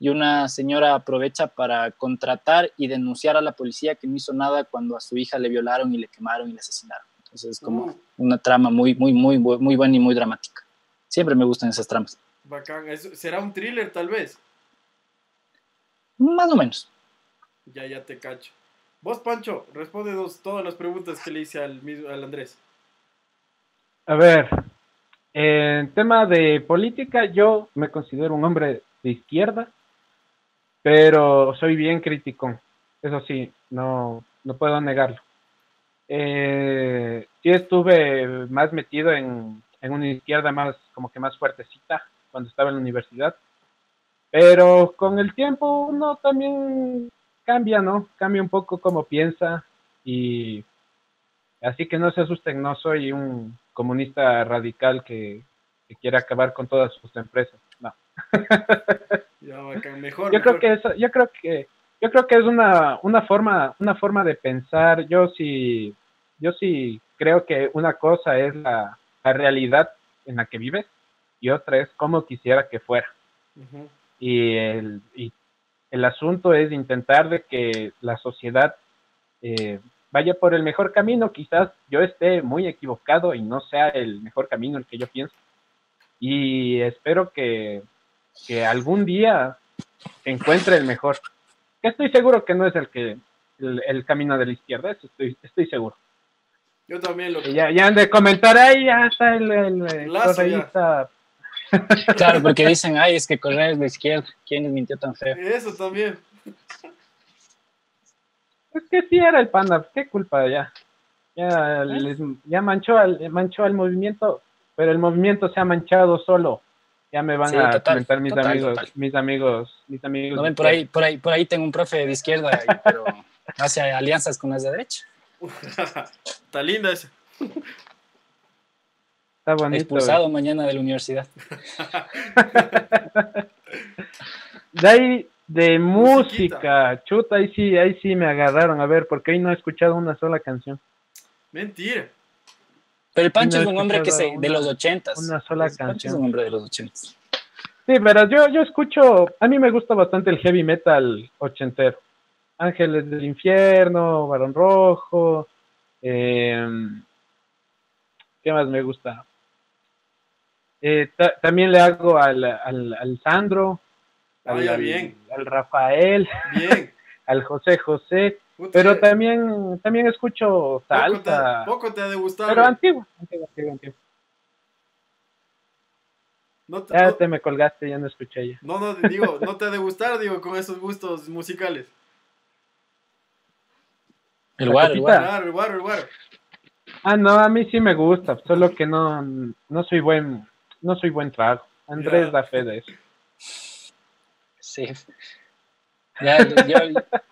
y una señora aprovecha para contratar y denunciar a la policía que no hizo nada cuando a su hija le violaron y le quemaron y le asesinaron. Entonces es como uh. una trama muy, muy, muy, muy buena y muy dramática. Siempre me gustan esas tramas. Bacán. ¿Será un thriller tal vez? Más o menos. Ya, ya te cacho. Vos, Pancho, respóndenos todas las preguntas que le hice al, al Andrés. A ver, en tema de política, yo me considero un hombre de izquierda, pero soy bien crítico. Eso sí, no, no puedo negarlo. Eh, sí estuve más metido en, en una izquierda más, como que más fuertecita cuando estaba en la universidad. Pero con el tiempo uno también cambia, ¿no? Cambia un poco como piensa y así que no se asusten, no soy un comunista radical que, quiere acabar con todas sus empresas, no. mejor, yo creo que eso, yo creo que yo creo que es una, una forma una forma de pensar. Yo sí yo sí creo que una cosa es la, realidad en la que vives y otra es cómo quisiera que fuera. y, el, y el asunto es intentar de que la sociedad eh, vaya por el mejor camino. Quizás yo esté muy equivocado y no sea el mejor camino el que yo pienso. Y espero que, que algún día encuentre el mejor. Estoy seguro que no es el que el, camino de la izquierda, eso estoy, estoy seguro. Yo también lo Ya, ya han de comentar ahí, ya está el, el, Claro, porque dicen, ay, es que Correa es de izquierda. ¿Quién les mintió tan feo? Eso también. Es que sí era el panda, qué culpa ya. Ya, ¿Eh? ya manchó, al, manchó al movimiento, pero el movimiento se ha manchado solo. Ya me van a comentar mis amigos, mis amigos, mis amigos. ven, por ahí, por ahí, por ahí tengo un profe de izquierda, pero hace alianzas con las de derecha. Está linda ese. Está bonito. Expulsado mañana de la universidad. de ahí, de música, chuta, ahí sí, ahí sí me agarraron. A ver, porque ahí no he escuchado una sola canción. Mentira. Pero el Pancho es un hombre que se, de los ochentas. Una sola canción. Pancho es un hombre de los ochentas. Sí, pero yo, yo escucho, a mí me gusta bastante el heavy metal ochentero. Ángeles del Infierno, Barón Rojo, eh, ¿qué más me gusta? Eh, también le hago al, al, Sandro, ah, al, bien. al, Rafael, bien. al José José, pero también también escucho salsa. Poco te, ha de gustar. Pero antiguo, antiguo, antiguo, ya te me colgaste, ya no escuché ya. No, no, digo, no te ha de gustar, digo, con esos gustos musicales. El guaro, el guaro. El guaro, el guaro. Ah, no, a mí sí me gusta, solo que no, no soy buen, no soy buen trago. Andrés da fe de eso. Sí. Ya, yo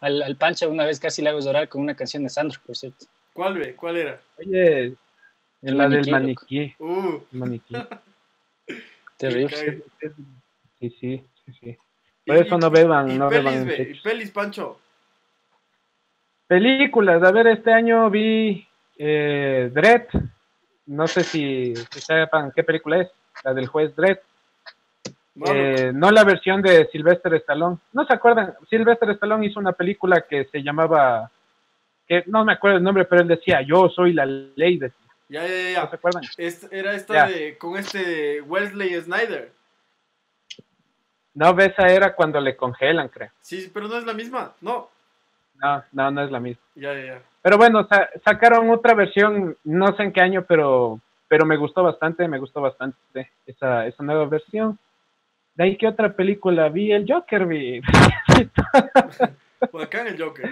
al, al, Pancho una vez casi le hago llorar con una canción de Sandro, por cierto. ¿Cuál, ve? ¿Cuál era? Oye, la del maniquí. Uh. maniquí. Terrible. Sí, sí, sí, sí. Por eso no beban, no beban. Pelis, Pancho. Películas, a ver, este año vi eh, Dredd. No sé si, sepan qué película es, la del juez Dredd. Eh, no la versión de Sylvester Stallone. ¿No se acuerdan? Sylvester Stallone hizo una película que se llamaba, que no me acuerdo el nombre, pero él decía, yo soy la ley de... Ya, ya, ya. ¿No se acuerdan? era esta de, con este Wesley Snyder. No, esa era cuando le congelan, creo. Sí, pero no es la misma, no. No, no, no es la misma. Ya, ya, ya. Pero bueno, sacaron otra versión, no sé en qué año, pero, pero me gustó bastante, me gustó bastante esa, esa nueva versión. De ahí que otra película vi, el Joker vi. Por acá en el Joker.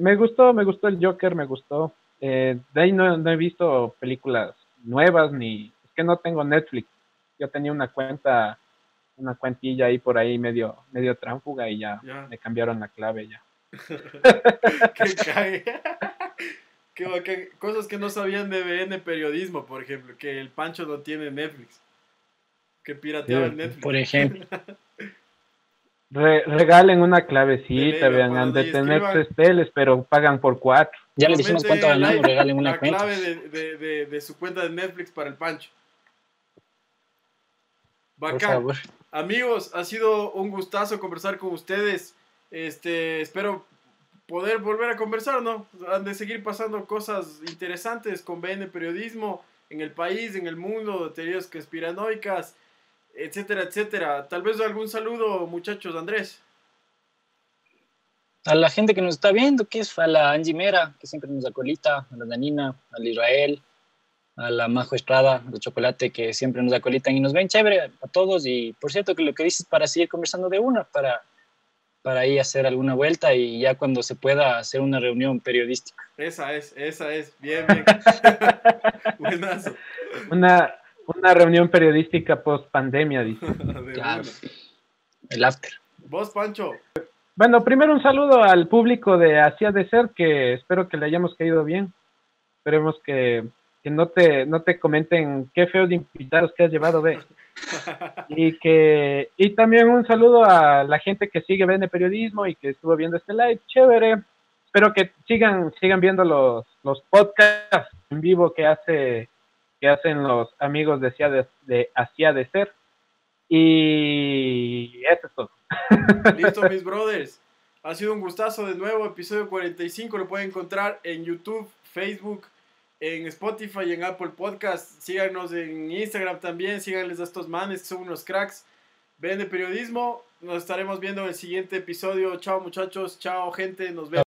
me gustó, me gustó el Joker, me gustó. Eh, de ahí no, no he visto películas nuevas ni es que no tengo Netflix. Yo tenía una cuenta, una cuentilla ahí por ahí medio, medio tránfuga y ya, ya. me cambiaron la clave ya. Qué Cosas que no sabían de BN Periodismo, por ejemplo, que el Pancho no tiene Netflix. Que pirateaba el Netflix. Por ejemplo. regalen una clavecita, vean, de tener tres teles, pero pagan por cuatro. Ya les dijimos cuánto ganamos, regalen una la clave de, de, de, su cuenta de Netflix para el Pancho. Bacán. Amigos, ha sido un gustazo conversar con ustedes. Este, espero poder volver a conversar, ¿no? Han de seguir pasando cosas interesantes con BN Periodismo en el país, en el mundo, teorías conspiranoicas, etcétera, etcétera. Tal vez algún saludo, muchachos, Andrés. A la gente que nos está viendo, que es a la Angie Mera, que siempre nos acolita, a la Danina, al Israel, a la Majo Estrada de Chocolate, que siempre nos acolitan y nos ven chévere a todos. Y por cierto, que lo que dices para seguir conversando de una, para para ahí hacer alguna vuelta y ya cuando se pueda hacer una reunión periodística. Esa es, esa es, bien, bien. Buenazo. Una, una reunión periodística post pandemia, dice. claro. El after. Vos, Pancho. Bueno, primero un saludo al público de Hacía de Ser, que espero que le hayamos caído bien. Esperemos que, no, te, no te comenten qué feos de invitados que has llevado, ve. y que y también un saludo a la gente que sigue Vende Periodismo y que estuvo viendo este live, chévere. Espero que sigan sigan viendo los, los podcasts en vivo que hace que hacen los amigos de Hacia de, de, de Ser. Y eso es todo. Listo, mis brothers. Ha sido un gustazo de nuevo. Episodio 45 lo pueden encontrar en YouTube, Facebook, en Spotify y en Apple Podcast. Síganos en Instagram también. Síganles a estos manes son unos cracks. Ven de periodismo. Nos estaremos viendo en el siguiente episodio. Chao, muchachos. Chao, gente. Nos vemos.